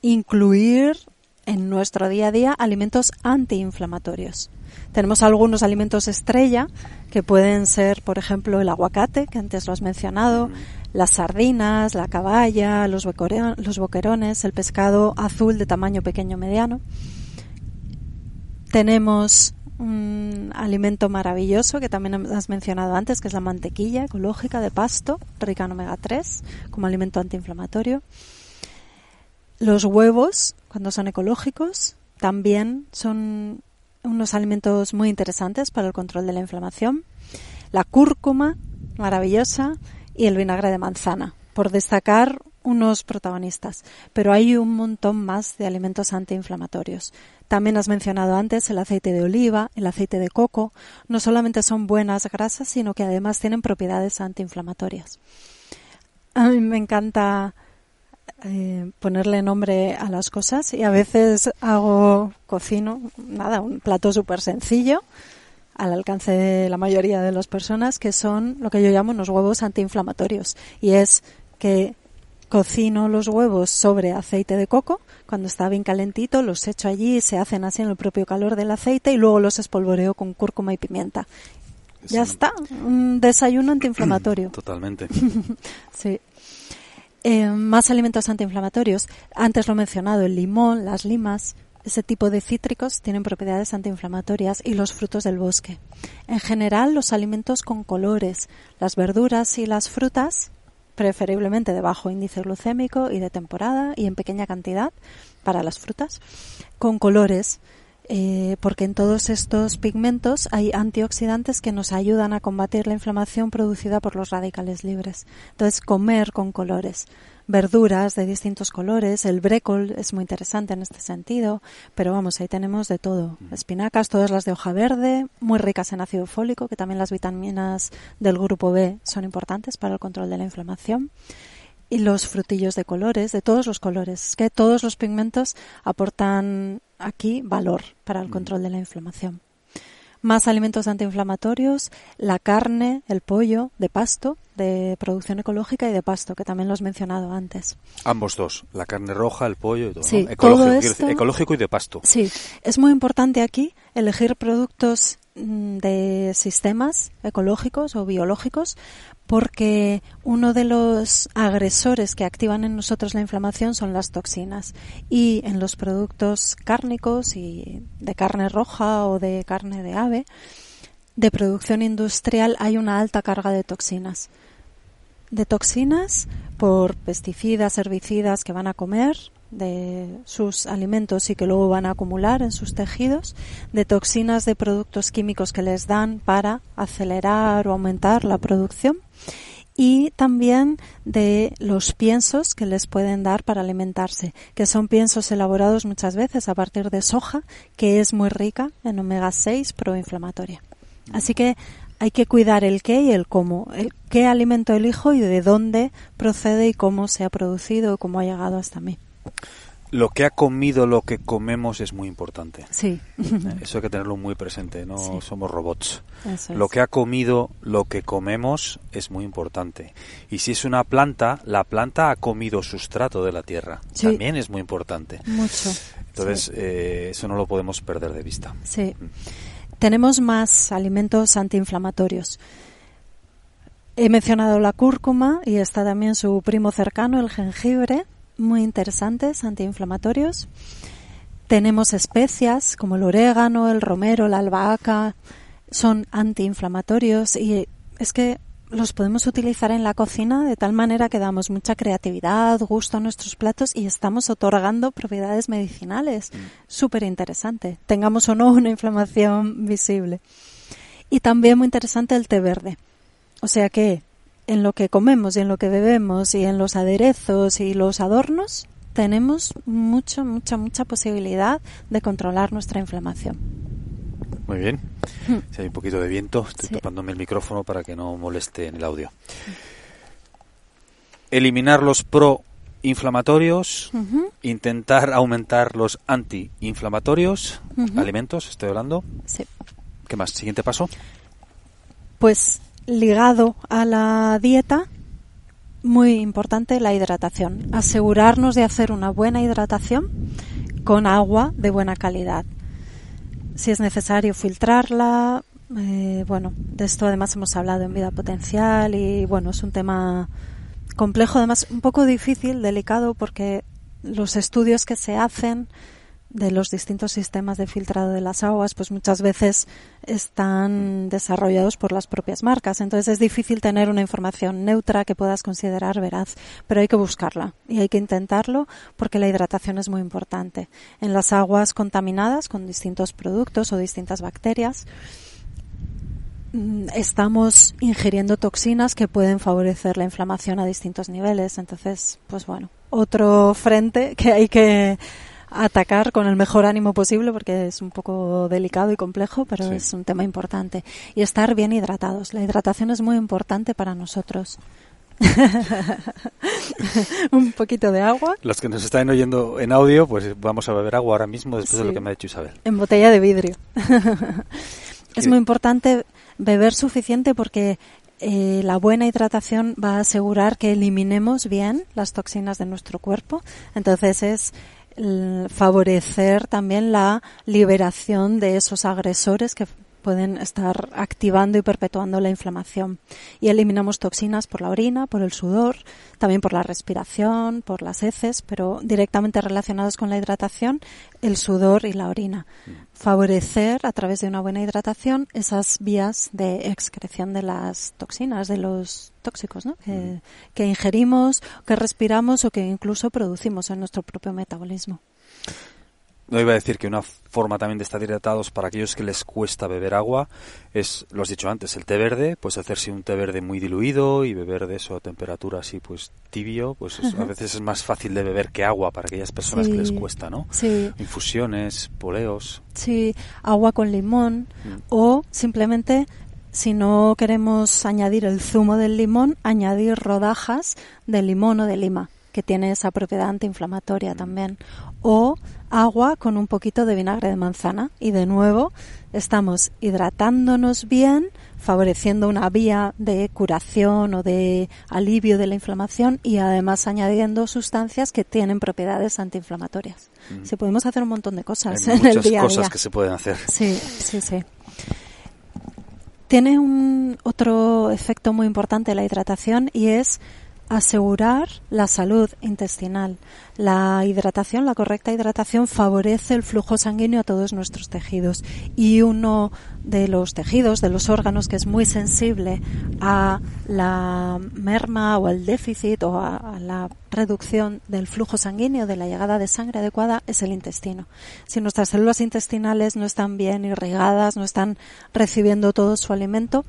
incluir en nuestro día a día alimentos antiinflamatorios. Tenemos algunos alimentos estrella que pueden ser, por ejemplo, el aguacate, que antes lo has mencionado, mm. Las sardinas, la caballa, los, boquerones, el pescado azul de tamaño pequeño mediano. Tenemos un alimento maravilloso que también has mencionado antes, que es la mantequilla ecológica de pasto, rica en omega 3, como alimento antiinflamatorio. Los huevos, cuando son ecológicos, también son unos alimentos muy interesantes para el control de la inflamación. La cúrcuma, maravillosa, y el vinagre de manzana, por destacar unos protagonistas. Pero hay un montón más de alimentos antiinflamatorios. También has mencionado antes el aceite de oliva, el aceite de coco. No solamente son buenas grasas, sino que además tienen propiedades antiinflamatorias. A mí me encanta eh, ponerle nombre a las cosas y a veces hago, cocino, nada, un plato súper sencillo al alcance de la mayoría de las personas que son lo que yo llamo unos huevos antiinflamatorios y es que cocino los huevos sobre aceite de coco, cuando está bien calentito los echo allí se hacen así en el propio calor del aceite y luego los espolvoreo con cúrcuma y pimienta. ya está, un desayuno antiinflamatorio. *clears throat* Totalmente. *laughs* sí. Eh, más alimentos antiinflamatorios. Antes lo he mencionado, el limón, las limas, ese tipo de cítricos tienen propiedades antiinflamatorias y los frutos del bosque. En general, los alimentos con colores, las verduras y las frutas preferiblemente de bajo índice glucémico y de temporada y en pequeña cantidad para las frutas, con colores, eh, porque en todos estos pigmentos hay antioxidantes que nos ayudan a combatir la inflamación producida por los radicales libres. Entonces, comer con colores verduras de distintos colores. El brécol es muy interesante en este sentido, pero vamos, ahí tenemos de todo. Espinacas, todas las de hoja verde, muy ricas en ácido fólico, que también las vitaminas del grupo B son importantes para el control de la inflamación. Y los frutillos de colores, de todos los colores. Es que todos los pigmentos aportan aquí valor para el control de la inflamación más alimentos antiinflamatorios, la carne, el pollo de pasto, de producción ecológica y de pasto, que también lo has mencionado antes. Ambos dos, la carne roja, el pollo y todo. Sí, ecológico, ecológico y de pasto. Sí, es muy importante aquí elegir productos de sistemas ecológicos o biológicos porque uno de los agresores que activan en nosotros la inflamación son las toxinas y en los productos cárnicos y de carne roja o de carne de ave de producción industrial hay una alta carga de toxinas. De toxinas por pesticidas, herbicidas que van a comer, de sus alimentos y que luego van a acumular en sus tejidos, de toxinas de productos químicos que les dan para acelerar o aumentar la producción y también de los piensos que les pueden dar para alimentarse, que son piensos elaborados muchas veces a partir de soja, que es muy rica en omega 6 proinflamatoria. Así que hay que cuidar el qué y el cómo, el qué alimento elijo y de dónde procede y cómo se ha producido o cómo ha llegado hasta mí lo que ha comido lo que comemos es muy importante. Sí. *laughs* Eso hay que tenerlo muy presente, no somos robots. Lo que ha comido lo que comemos es muy importante. Y si es una planta, la planta ha comido sustrato de la tierra. También es muy importante. Mucho. Entonces, eh, eso no lo podemos perder de vista. Sí. Mm. Tenemos más alimentos antiinflamatorios. He mencionado la cúrcuma y está también su primo cercano, el jengibre muy interesantes, antiinflamatorios. Tenemos especias como el orégano, el romero, la albahaca, son antiinflamatorios y es que los podemos utilizar en la cocina de tal manera que damos mucha creatividad, gusto a nuestros platos y estamos otorgando propiedades medicinales. Mm. Súper interesante. Tengamos o no una inflamación visible. Y también muy interesante el té verde. O sea que en lo que comemos y en lo que bebemos y en los aderezos y los adornos, tenemos mucha, mucha, mucha posibilidad de controlar nuestra inflamación. Muy bien. Hmm. Si hay un poquito de viento, estoy tapándome el micrófono para que no moleste en el audio. Eliminar los proinflamatorios, intentar aumentar los antiinflamatorios, alimentos, estoy hablando. Sí. ¿Qué más? Siguiente paso. Pues ligado a la dieta, muy importante la hidratación. Asegurarnos de hacer una buena hidratación con agua de buena calidad. Si es necesario filtrarla, eh, bueno, de esto además hemos hablado en vida potencial y bueno, es un tema complejo, además un poco difícil, delicado, porque los estudios que se hacen de los distintos sistemas de filtrado de las aguas, pues muchas veces están desarrollados por las propias marcas. Entonces es difícil tener una información neutra que puedas considerar veraz, pero hay que buscarla y hay que intentarlo porque la hidratación es muy importante. En las aguas contaminadas con distintos productos o distintas bacterias, mm, estamos ingiriendo toxinas que pueden favorecer la inflamación a distintos niveles. Entonces, pues bueno, otro frente que hay que atacar con el mejor ánimo posible porque es un poco delicado y complejo, pero es un tema importante. Y estar bien hidratados. La hidratación es muy importante para nosotros. *laughs* un poquito de agua. Los que nos están oyendo en audio, pues vamos a beber agua ahora mismo después de lo que me ha dicho Isabel. En botella de vidrio. *laughs* es muy importante beber suficiente porque eh, la buena hidratación va a asegurar que eliminemos bien las toxinas de nuestro cuerpo. Entonces es favorecer también la liberación de esos agresores que pueden estar activando y perpetuando la inflamación. Y eliminamos toxinas por la orina, por el sudor, también por la respiración, por las heces, pero directamente relacionados con la hidratación, el sudor y la orina. Favorecer a través de una buena hidratación esas vías de excreción de las toxinas, de los tóxicos, ¿no? que, que ingerimos, que respiramos o que incluso producimos en nuestro propio metabolismo. No iba a decir que una forma también de estar hidratados para aquellos que les cuesta beber agua es, lo has dicho antes, el té verde, pues hacerse un té verde muy diluido y beber de eso a temperatura así pues tibio, pues a veces es más fácil de beber que agua para aquellas personas que les cuesta, ¿no? Sí. Infusiones, poleos. Sí, agua con limón mm. o simplemente si no queremos añadir el zumo del limón, añadir rodajas de limón o de lima que tiene esa propiedad antiinflamatoria también. O agua con un poquito de vinagre de manzana. Y de nuevo, estamos hidratándonos bien, favoreciendo una vía de curación o de alivio de la inflamación y además añadiendo sustancias que tienen propiedades antiinflamatorias. Mm. Si podemos hacer un montón de cosas en el día a día. cosas que se pueden hacer. Sí, sí, sí. Tiene un otro efecto muy importante la hidratación y es asegurar la salud intestinal. La hidratación, la correcta hidratación favorece el flujo sanguíneo a todos nuestros tejidos y uno de los tejidos, de los órganos que es muy sensible a la merma o al déficit o a, la reducción del flujo sanguíneo, de la llegada de sangre adecuada, es el intestino. Si nuestras células intestinales no están bien irrigadas, no están recibiendo todo su alimento,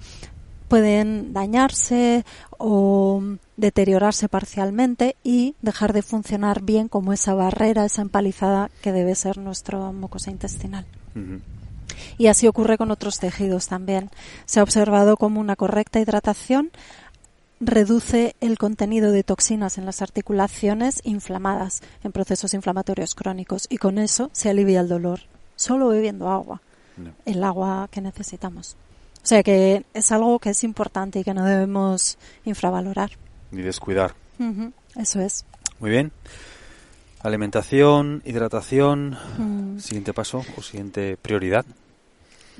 pueden dañarse o deteriorarse parcialmente y dejar de funcionar bien como esa barrera, esa empalizada que debe ser nuestro mucosa intestinal. Y así ocurre con otros tejidos también. Se ha observado como una correcta hidratación reduce el contenido de toxinas en las articulaciones inflamadas en procesos inflamatorios crónicos y con eso se alivia el dolor solo bebiendo agua, el agua que necesitamos. O sea que es algo que es importante y que no debemos infravalorar. Ni descuidar. Eso es. Muy bien. Alimentación, hidratación, mm. siguiente paso o siguiente prioridad.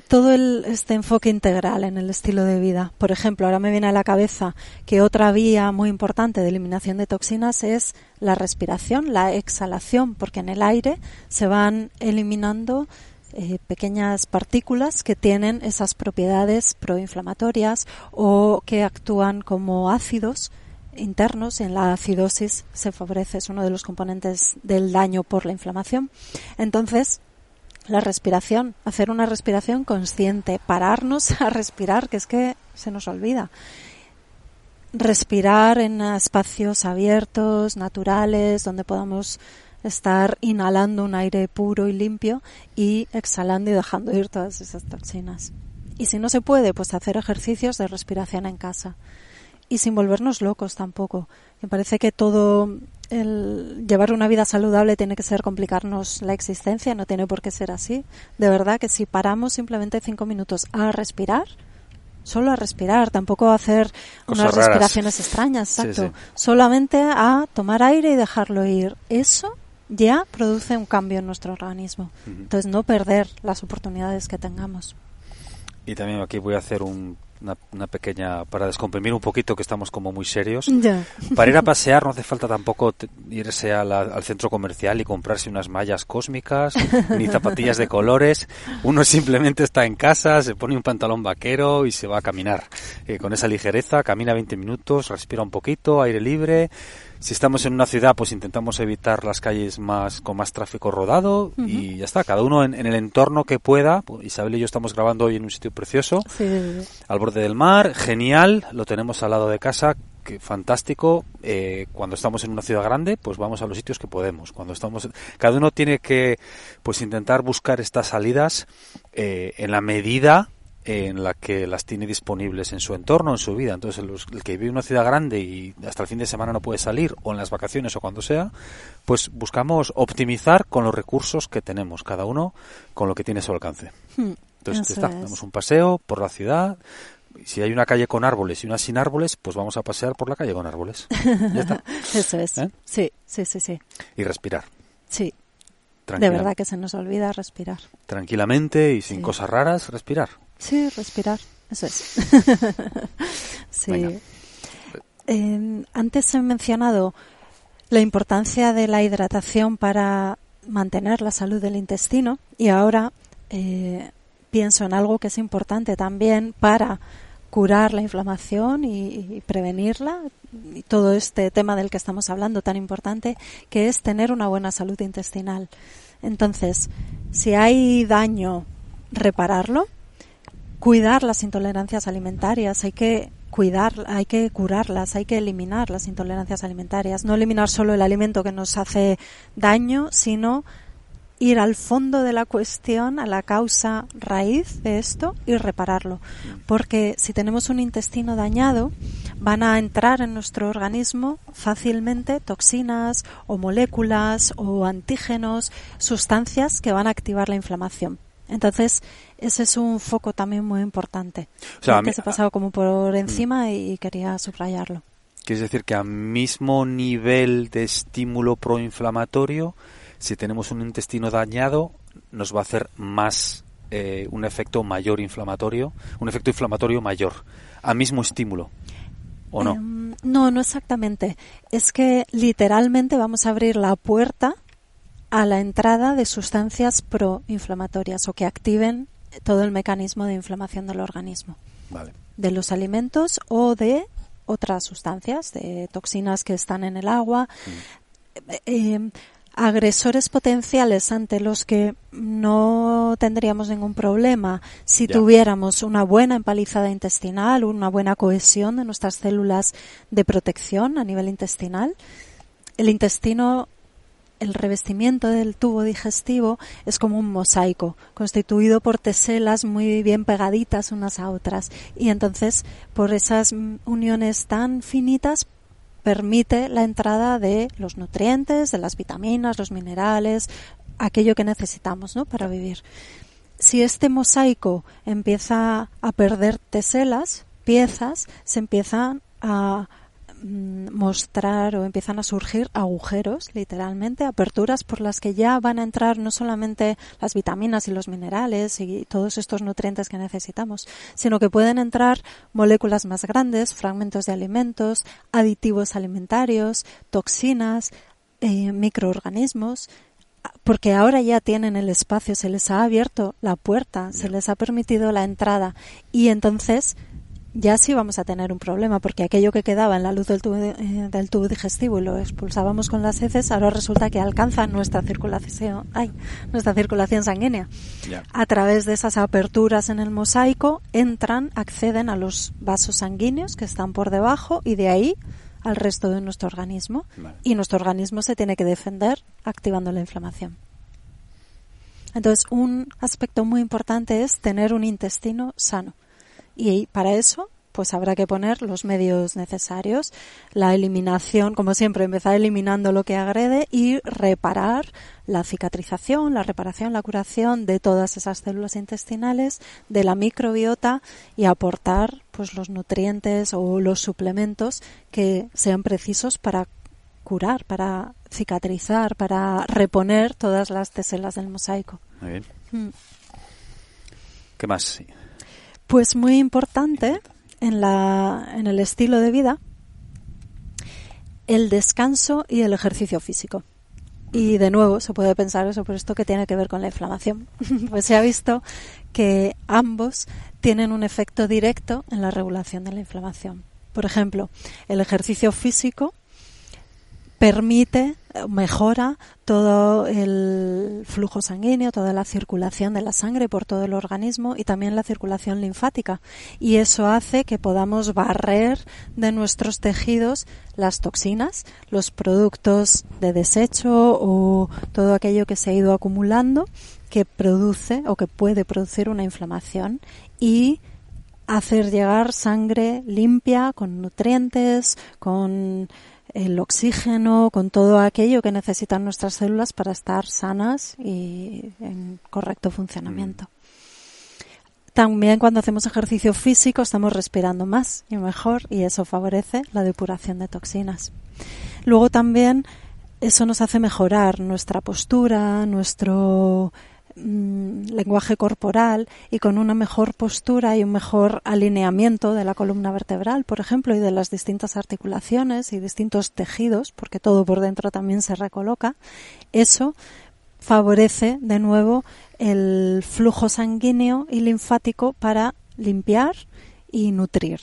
Todo el, este enfoque integral en el estilo de vida. Por ejemplo, ahora me viene a la cabeza que otra vía muy importante de eliminación de toxinas es la respiración, la exhalación, porque en el aire se van eliminando eh, pequeñas partículas que tienen esas propiedades proinflamatorias o que actúan como ácidos internos en la acidosis se favorece, es uno de los componentes del daño por la inflamación. Entonces, la respiración, hacer una respiración consciente, pararnos *laughs* a respirar, que es que se nos olvida. Respirar en espacios abiertos, naturales, donde podamos estar inhalando un aire puro y limpio y exhalando y dejando ir todas esas toxinas. Y si no se puede, pues hacer ejercicios de respiración en casa. Y sin volvernos locos tampoco. Me parece que todo el llevar una vida saludable tiene que ser complicarnos la existencia, no tiene por qué ser así. De verdad que si paramos simplemente cinco minutos a respirar, solo a respirar, tampoco a hacer unas respiraciones extrañas, exacto. Solamente a tomar aire y dejarlo ir. Eso ya produce un cambio en nuestro organismo. Entonces, no perder las oportunidades que tengamos. Y también aquí voy a hacer un una, pequeña para descomprimir un poquito que estamos como muy serios. *laughs* Para ir a pasear no hace falta tampoco irse al centro comercial y comprarse unas mallas cósmicas *laughs* ni zapatillas de colores. Uno simplemente está en casa, se pone un pantalón vaquero y se va a caminar. Eh, con esa ligereza, camina 20 minutos, respira un poquito, aire libre. Si estamos en una ciudad, pues intentamos evitar las calles más con más tráfico rodado y ya está. Cada uno en, el entorno que pueda. Pues, Isabel y yo estamos grabando hoy en un sitio precioso, al borde del mar, genial. Lo tenemos al lado de casa, que fantástico. Eh, cuando estamos en una ciudad grande, pues vamos a los sitios que podemos. Cuando estamos, cada uno tiene que, pues intentar buscar estas salidas eh, en la medida en la que las tiene disponibles en su entorno, en su vida. Entonces, el, que vive en una ciudad grande y hasta el fin de semana no puede salir, o en las vacaciones o cuando sea, pues buscamos optimizar con los recursos que tenemos, cada uno con lo que tiene a su alcance. Hmm, Entonces, está, damos un paseo por la ciudad. Si hay una calle con árboles y una sin árboles, pues vamos a pasear por la calle con árboles. Ya está. *laughs* Eso es. ¿Eh? Sí, sí, sí, sí. Y respirar. Sí. De verdad que se nos olvida respirar. Tranquilamente y sin cosas raras, respirar. Sí, respirar, eso es. *laughs* sí. Eh, antes he mencionado la importancia de la hidratación para mantener la salud del intestino y ahora eh, pienso en algo que es importante también para curar la inflamación y, prevenirla y todo este tema del que estamos hablando tan importante que es tener una buena salud intestinal. Entonces, si hay daño, repararlo, cuidar las intolerancias alimentarias, hay que cuidar, hay que curarlas, hay que eliminar las intolerancias alimentarias, no eliminar solo el alimento que nos hace daño, sino ir al fondo de la cuestión, a la causa raíz de esto y repararlo. Porque si tenemos un intestino dañado, van a entrar en nuestro organismo fácilmente toxinas o moléculas o antígenos, sustancias que van a activar la inflamación. Entonces, ese es un foco también muy importante. O sea, que se ha pasado como por encima y quería subrayarlo. Quiere decir que a mismo nivel de estímulo proinflamatorio, si tenemos un intestino dañado, nos va a hacer más eh, un efecto mayor inflamatorio, un efecto inflamatorio mayor, a mismo estímulo. ¿O no? Em, no, no exactamente. Es que literalmente vamos a abrir la puerta a la entrada de sustancias proinflamatorias o que activen todo el mecanismo de inflamación del organismo. De los alimentos o de otras sustancias, de toxinas que están en el agua. Mm. Eh, agresores potenciales ante los que no tendríamos ningún problema si tuviéramos una buena empalizada intestinal, una buena cohesión de nuestras células de protección a nivel intestinal. El intestino el revestimiento del tubo digestivo es como un mosaico, constituido por teselas muy bien pegaditas unas a otras. Y entonces, por esas uniones tan finitas, permite la entrada de los nutrientes, de las vitaminas, los minerales, aquello que necesitamos ¿no? para vivir. Si este mosaico empieza a perder teselas, piezas, se empiezan a mostrar o empiezan a surgir agujeros, literalmente, aperturas por las que ya van a entrar no solamente las vitaminas y los minerales y todos estos nutrientes que necesitamos, sino que pueden entrar moléculas más grandes, fragmentos de alimentos, aditivos alimentarios, toxinas, eh, microorganismos, porque ahora ya tienen el espacio, se les ha abierto la puerta, se les ha permitido la entrada. Y entonces ya sí vamos a tener un problema, porque aquello que quedaba en la luz del tubo, eh, del tubo digestivo y lo expulsábamos con las heces, ahora resulta que alcanza nuestra circulación, ay, nuestra circulación sanguínea. A través de esas aperturas en el mosaico entran, acceden a los vasos sanguíneos que están por debajo y de ahí al resto de nuestro organismo. Y nuestro organismo se tiene que defender activando la inflamación. Entonces, un aspecto muy importante es tener un intestino sano y para eso pues habrá que poner los medios necesarios, la eliminación, como siempre, empezar eliminando lo que agrede y reparar la cicatrización, la reparación, la curación de todas esas células intestinales, de la microbiota y aportar pues los nutrientes o los suplementos que sean precisos para curar, para cicatrizar, para reponer todas las teselas del mosaico. Muy bien. Mm. ¿Qué más? Pues muy importante en, la, en el estilo de vida el descanso y el ejercicio físico. Y de nuevo se puede pensar eso por esto que tiene que ver con la inflamación. *laughs* pues se ha visto que ambos tienen un efecto directo en la regulación de la inflamación. Por ejemplo, el ejercicio físico permite, mejora todo el flujo sanguíneo, toda la circulación de la sangre por todo el organismo y también la circulación linfática. Y eso hace que podamos barrer de nuestros tejidos las toxinas, los productos de desecho o todo aquello que se ha ido acumulando que produce o que puede producir una inflamación y hacer llegar sangre limpia, con nutrientes, con el oxígeno, con todo aquello que necesitan nuestras células para estar sanas y en correcto funcionamiento. También cuando hacemos ejercicio físico estamos respirando más y mejor y eso favorece la depuración de toxinas. Luego también eso nos hace mejorar nuestra postura, nuestro Mm, lenguaje corporal y con una mejor postura y un mejor alineamiento de la columna vertebral, por ejemplo, y de las distintas articulaciones y distintos tejidos, porque todo por dentro también se recoloca, eso favorece de nuevo el flujo sanguíneo y linfático para limpiar y nutrir.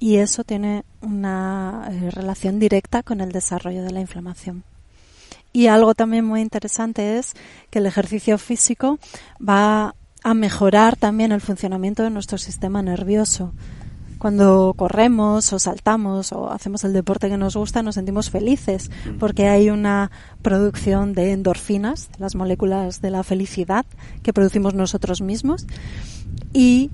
Y eso tiene una eh, relación directa con el desarrollo de la inflamación. Y algo también muy interesante es que el ejercicio físico va a mejorar también el funcionamiento de nuestro sistema nervioso. Cuando corremos o saltamos o hacemos el deporte que nos gusta, nos sentimos felices porque hay una producción de endorfinas, las moléculas de la felicidad que producimos nosotros mismos y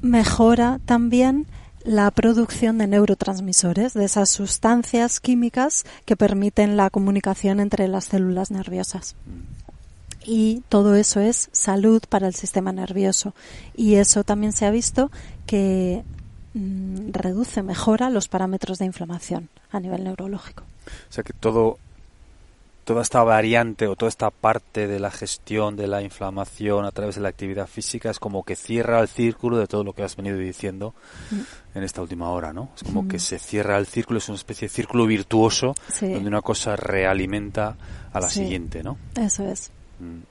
mejora también la producción de neurotransmisores, de esas sustancias químicas que permiten la comunicación entre las células nerviosas. Y todo eso es salud para el sistema nervioso. Y eso también se ha visto que mm, reduce, mejora los parámetros de inflamación a nivel neurológico. O sea que todo toda esta variante o toda esta parte de la gestión de la inflamación a través de la actividad física es como que cierra el círculo de todo lo que has venido diciendo mm. en esta última hora, ¿no? Es como que mm. se cierra el círculo, es una especie de círculo virtuoso donde una cosa realimenta a la siguiente, ¿no? Eso es. Mm.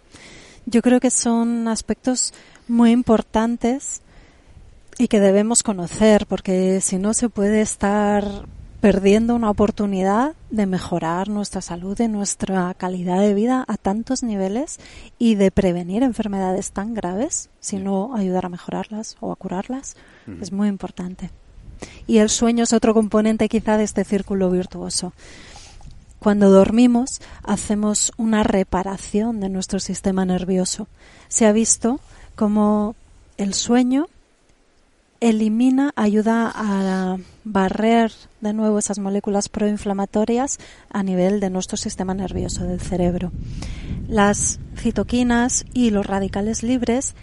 Yo creo que son aspectos muy importantes y que debemos conocer porque si no se puede estar perdiendo una oportunidad de mejorar nuestra salud y nuestra calidad de vida a tantos niveles y de prevenir enfermedades tan graves, sino ayudar a mejorarlas o a curarlas, es muy importante. Y el sueño es otro componente quizá de este círculo virtuoso. Cuando dormimos hacemos una reparación de nuestro sistema nervioso. Se ha visto como el sueño elimina, ayuda a barrer de nuevo esas moléculas proinflamatorias a nivel de nuestro sistema nervioso del cerebro. Las citoquinas y los radicales libres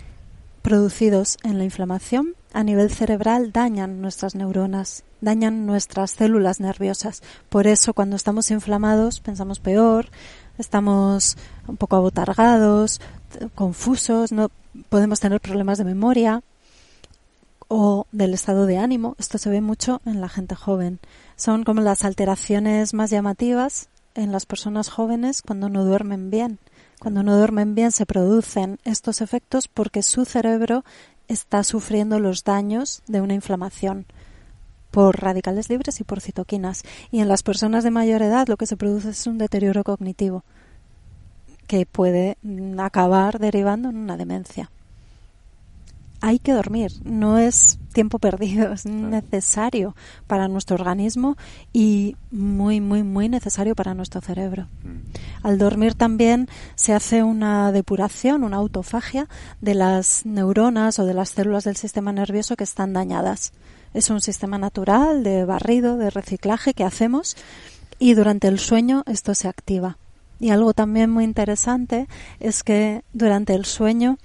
producidos en la inflamación a nivel cerebral dañan nuestras neuronas, dañan nuestras células nerviosas. Por eso cuando estamos inflamados pensamos peor, estamos un poco abotargados, confusos, no podemos tener problemas de memoria, o del estado de ánimo. Esto se ve mucho en la gente joven. Son como las alteraciones más llamativas en las personas jóvenes cuando no duermen bien. Cuando no duermen bien se producen estos efectos porque su cerebro está sufriendo los daños de una inflamación por radicales libres y por citoquinas. Y en las personas de mayor edad lo que se produce es un deterioro cognitivo que puede acabar derivando en una demencia hay que dormir, no es tiempo perdido, es necesario para nuestro organismo y muy, muy, muy necesario para nuestro cerebro. Mm. Al dormir también se hace una depuración, una autofagia de las neuronas o de las células del sistema nervioso que están dañadas. Es un sistema natural de barrido, de reciclaje que hacemos y durante el sueño esto se activa. Y algo también muy interesante es que durante el sueño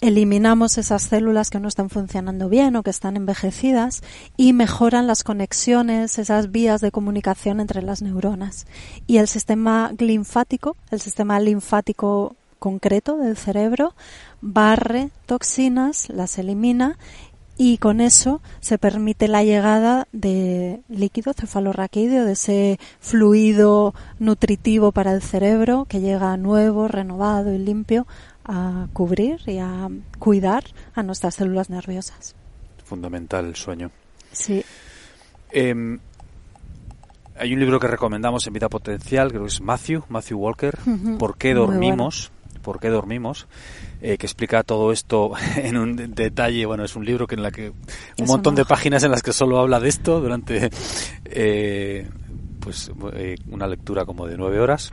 eliminamos esas células que no están funcionando bien o que están envejecidas y mejoran las conexiones, esas vías de comunicación entre las neuronas. Y el sistema linfático, el sistema linfático concreto del cerebro, barre toxinas, las elimina y con eso se permite la llegada de líquido cefalorraquídeo, de ese fluido nutritivo para el cerebro que llega nuevo, renovado y limpio a cubrir y a cuidar a nuestras células nerviosas. Fundamental el sueño. Sí. Em, hay un libro que recomendamos en Vida Potencial, creo que es Matthew, Matthew Walker, ¿Por qué dormimos? ¿Por qué dormimos? Eh, que explica todo esto *laughs* en un detalle. Bueno, es un libro que en la que un montón de páginas en las que solo habla de esto durante eh, pues eh, una lectura como de nueve horas.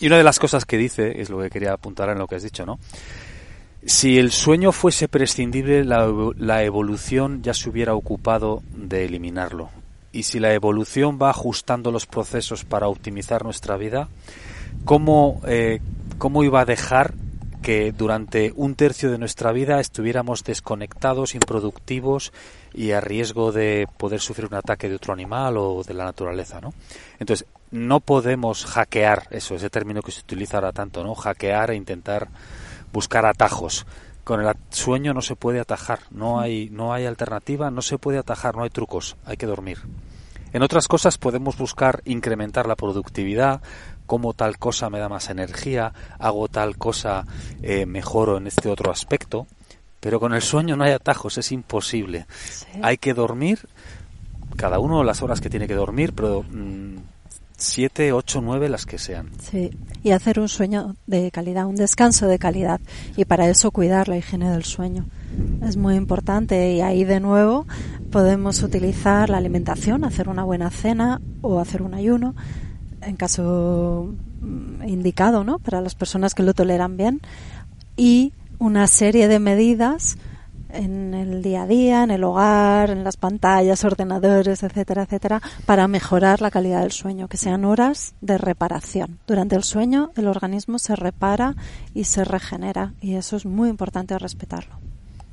Y una de las cosas que dice es lo que quería apuntar en lo que has dicho, ¿no? Si el sueño fuese prescindible, la, evolución ya se hubiera ocupado de eliminarlo. Y si la evolución va ajustando los procesos para optimizar nuestra vida, ¿cómo, eh, cómo iba a dejar que durante un tercio de nuestra vida estuviéramos desconectados, improductivos y a riesgo de poder sufrir un ataque de otro animal o de la naturaleza, ¿no? Entonces, no podemos hackear, eso, ese término que se utiliza ahora tanto, ¿no? Hackear e intentar buscar atajos. Con el sueño no se puede atajar, no hay, no hay alternativa, no se puede atajar, no hay trucos, hay que dormir. En otras cosas podemos buscar incrementar la productividad, como tal cosa me da más energía, hago tal cosa, eh, mejoro en este otro aspecto, pero con el sueño no hay atajos, es imposible. Hay que dormir, cada uno las horas que tiene que dormir, pero mm, siete, ocho, nueve, las que sean. Sí, y hacer un sueño de calidad, un descanso de calidad, y para eso cuidar la higiene del sueño. Es muy importante y ahí de nuevo podemos utilizar la alimentación, hacer una buena cena o hacer un ayuno, en caso mm, indicado, ¿no? Para las personas que lo toleran bien y una serie de medidas en el día a día, en el hogar, en las pantallas, ordenadores, etcétera, etcétera, para mejorar la calidad del sueño, que sean horas de reparación. Durante el sueño el organismo se repara y se regenera y eso es muy importante respetarlo.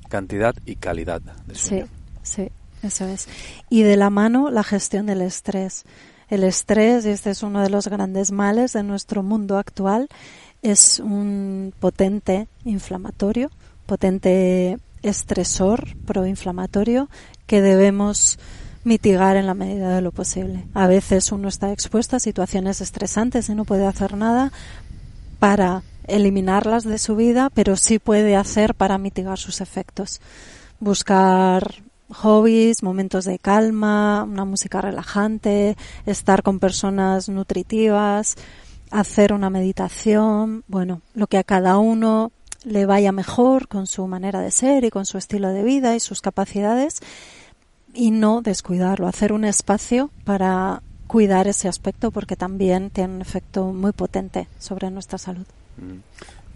Cantidad y calidad de sueño. Sí, sí, eso es. Y de la mano la gestión del estrés. El estrés, y este es uno de los grandes males de nuestro mundo actual, es un potente inflamatorio, potente estresor proinflamatorio que debemos mitigar en la medida de lo posible. A veces uno está expuesto a situaciones estresantes y no puede hacer nada para eliminarlas de su vida, pero sí puede hacer para mitigar sus efectos. Buscar hobbies, momentos de calma, una música relajante, estar con personas nutritivas, hacer una meditación, bueno, lo que a cada uno le vaya mejor con su manera de ser y con su estilo de vida y sus capacidades y no descuidarlo, hacer un espacio para cuidar ese aspecto porque también tiene un efecto muy potente sobre nuestra salud. Mm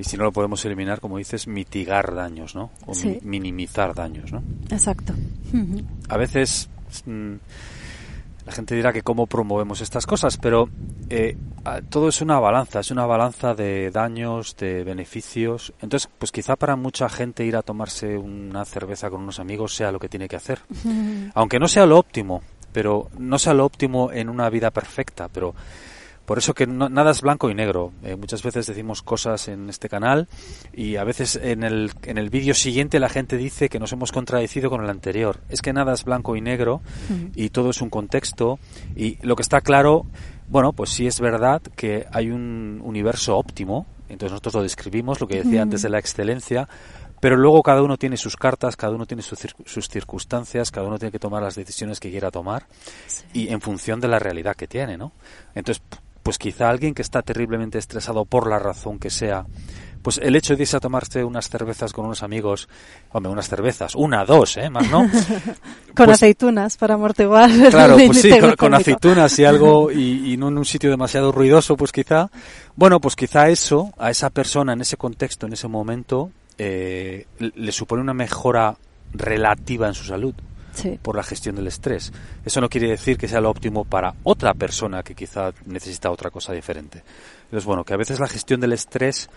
y si no lo podemos eliminar, como dices, mitigar daños, ¿no? O minimizar daños, ¿no? Exacto. A veces mm, la gente dirá que cómo promovemos estas cosas, pero eh, todo es una balanza, es una balanza de daños, de beneficios. Entonces, pues quizá para mucha gente ir a tomarse una cerveza con unos amigos sea lo que tiene que hacer. Aunque no sea lo óptimo, pero no sea lo óptimo en una vida perfecta, pero por eso que nada es blanco y negro. Eh, muchas veces decimos cosas en este canal y a veces en el, en el vídeo siguiente la gente dice que nos hemos contradecido con el anterior. Es que nada es blanco y negro y todo es un contexto y lo que está claro, bueno, pues sí es verdad que hay un universo óptimo, entonces nosotros lo describimos, lo que decía antes de la excelencia, pero luego cada uno tiene sus cartas, cada uno tiene sus circunstancias, cada uno tiene que tomar las decisiones que quiera tomar y en función de la realidad que tiene, ¿no? Entonces, pues quizá alguien que está terriblemente estresado por la razón que sea, pues el hecho de irse a tomarse unas cervezas con unos amigos, hombre, unas cervezas, una, dos, ¿eh? Más no. *laughs* con pues aceitunas para amortiguar. Claro, pues sí, con, aceitunas y algo, *laughs* y, no en un sitio demasiado ruidoso, pues quizá, bueno, pues quizá eso, a esa persona en ese contexto, en ese momento, eh, le supone una mejora relativa en su salud por la gestión del estrés. Eso no quiere decir que sea lo óptimo para otra persona que quizá necesita otra cosa diferente. Entonces, bueno, que a veces la gestión del estrés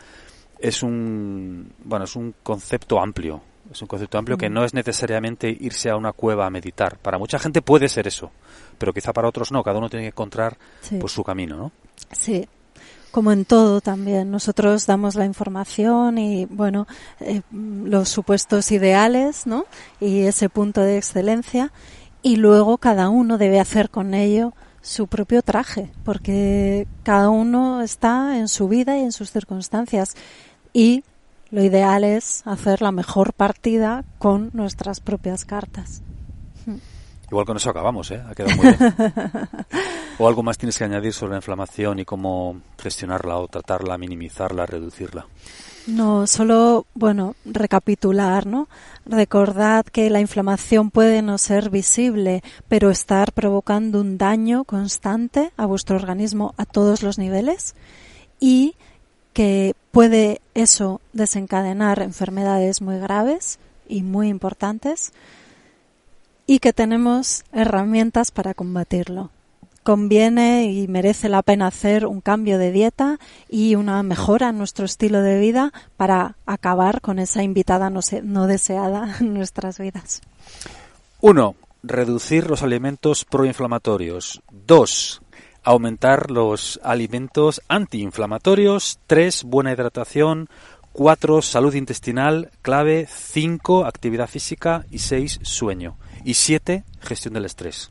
es un, bueno, es un concepto amplio. Es un concepto amplio que no es necesariamente irse a una cueva a meditar. Para mucha gente puede ser eso, pero quizá para otros no. Cada uno tiene que encontrar pues, su camino, ¿no? Sí, como en todo también. Nosotros damos la información y, bueno, eh, los supuestos ideales, ¿no? Y ese punto de excelencia. Y luego cada uno debe hacer con ello su propio traje, porque cada uno está en su vida y en sus circunstancias. Y lo ideal es hacer la mejor partida con nuestras propias cartas. Igual con eso acabamos, ¿eh? Ha quedado muy bien. *laughs* ¿O algo más tienes que añadir sobre la inflamación y cómo gestionarla o tratarla, minimizarla, reducirla? No, solo, bueno, recapitular, ¿no? Recordad que la inflamación puede no ser visible, pero estar provocando un daño constante a vuestro organismo a todos los niveles y que puede eso desencadenar enfermedades muy graves y muy importantes y que tenemos herramientas para combatirlo conviene y merece la pena hacer un cambio de dieta y una mejora en nuestro estilo de vida para acabar con esa invitada no, deseada *laughs* en nuestras vidas. Uno, reducir los alimentos proinflamatorios. Dos, aumentar los alimentos antiinflamatorios. Tres, buena hidratación. Cuatro, salud intestinal, clave. Cinco, actividad física. Y seis, sueño. Y siete, gestión del estrés.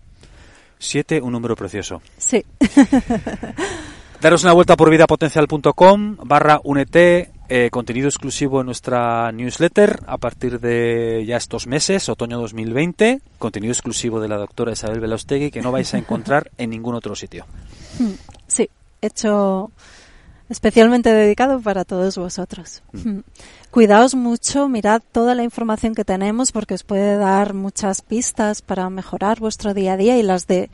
7, un número precioso. Sí. *laughs* Daros una vuelta por vidapotencial.com barra únete, eh, contenido exclusivo en nuestra newsletter a partir de ya estos meses, otoño 2020, contenido exclusivo de la doctora Isabel Velostegui que no vais a encontrar en ningún otro sitio. *laughs* Sí, hecho especialmente dedicado para todos vosotros. Mm. Cuidaos mucho, mirad toda la información que tenemos porque os puede dar muchas pistas para mejorar vuestro día a día y las de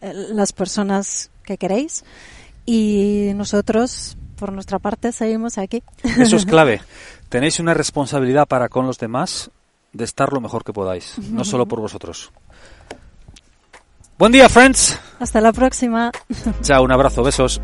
eh, las personas que queréis. Y nosotros, por nuestra parte, seguimos aquí. Eso es *laughs* clave. Tenéis una responsabilidad para con los demás de estar lo mejor que podáis, no *laughs* solo por vosotros. Buen día, friends. Hasta la próxima. Chao, un abrazo, besos.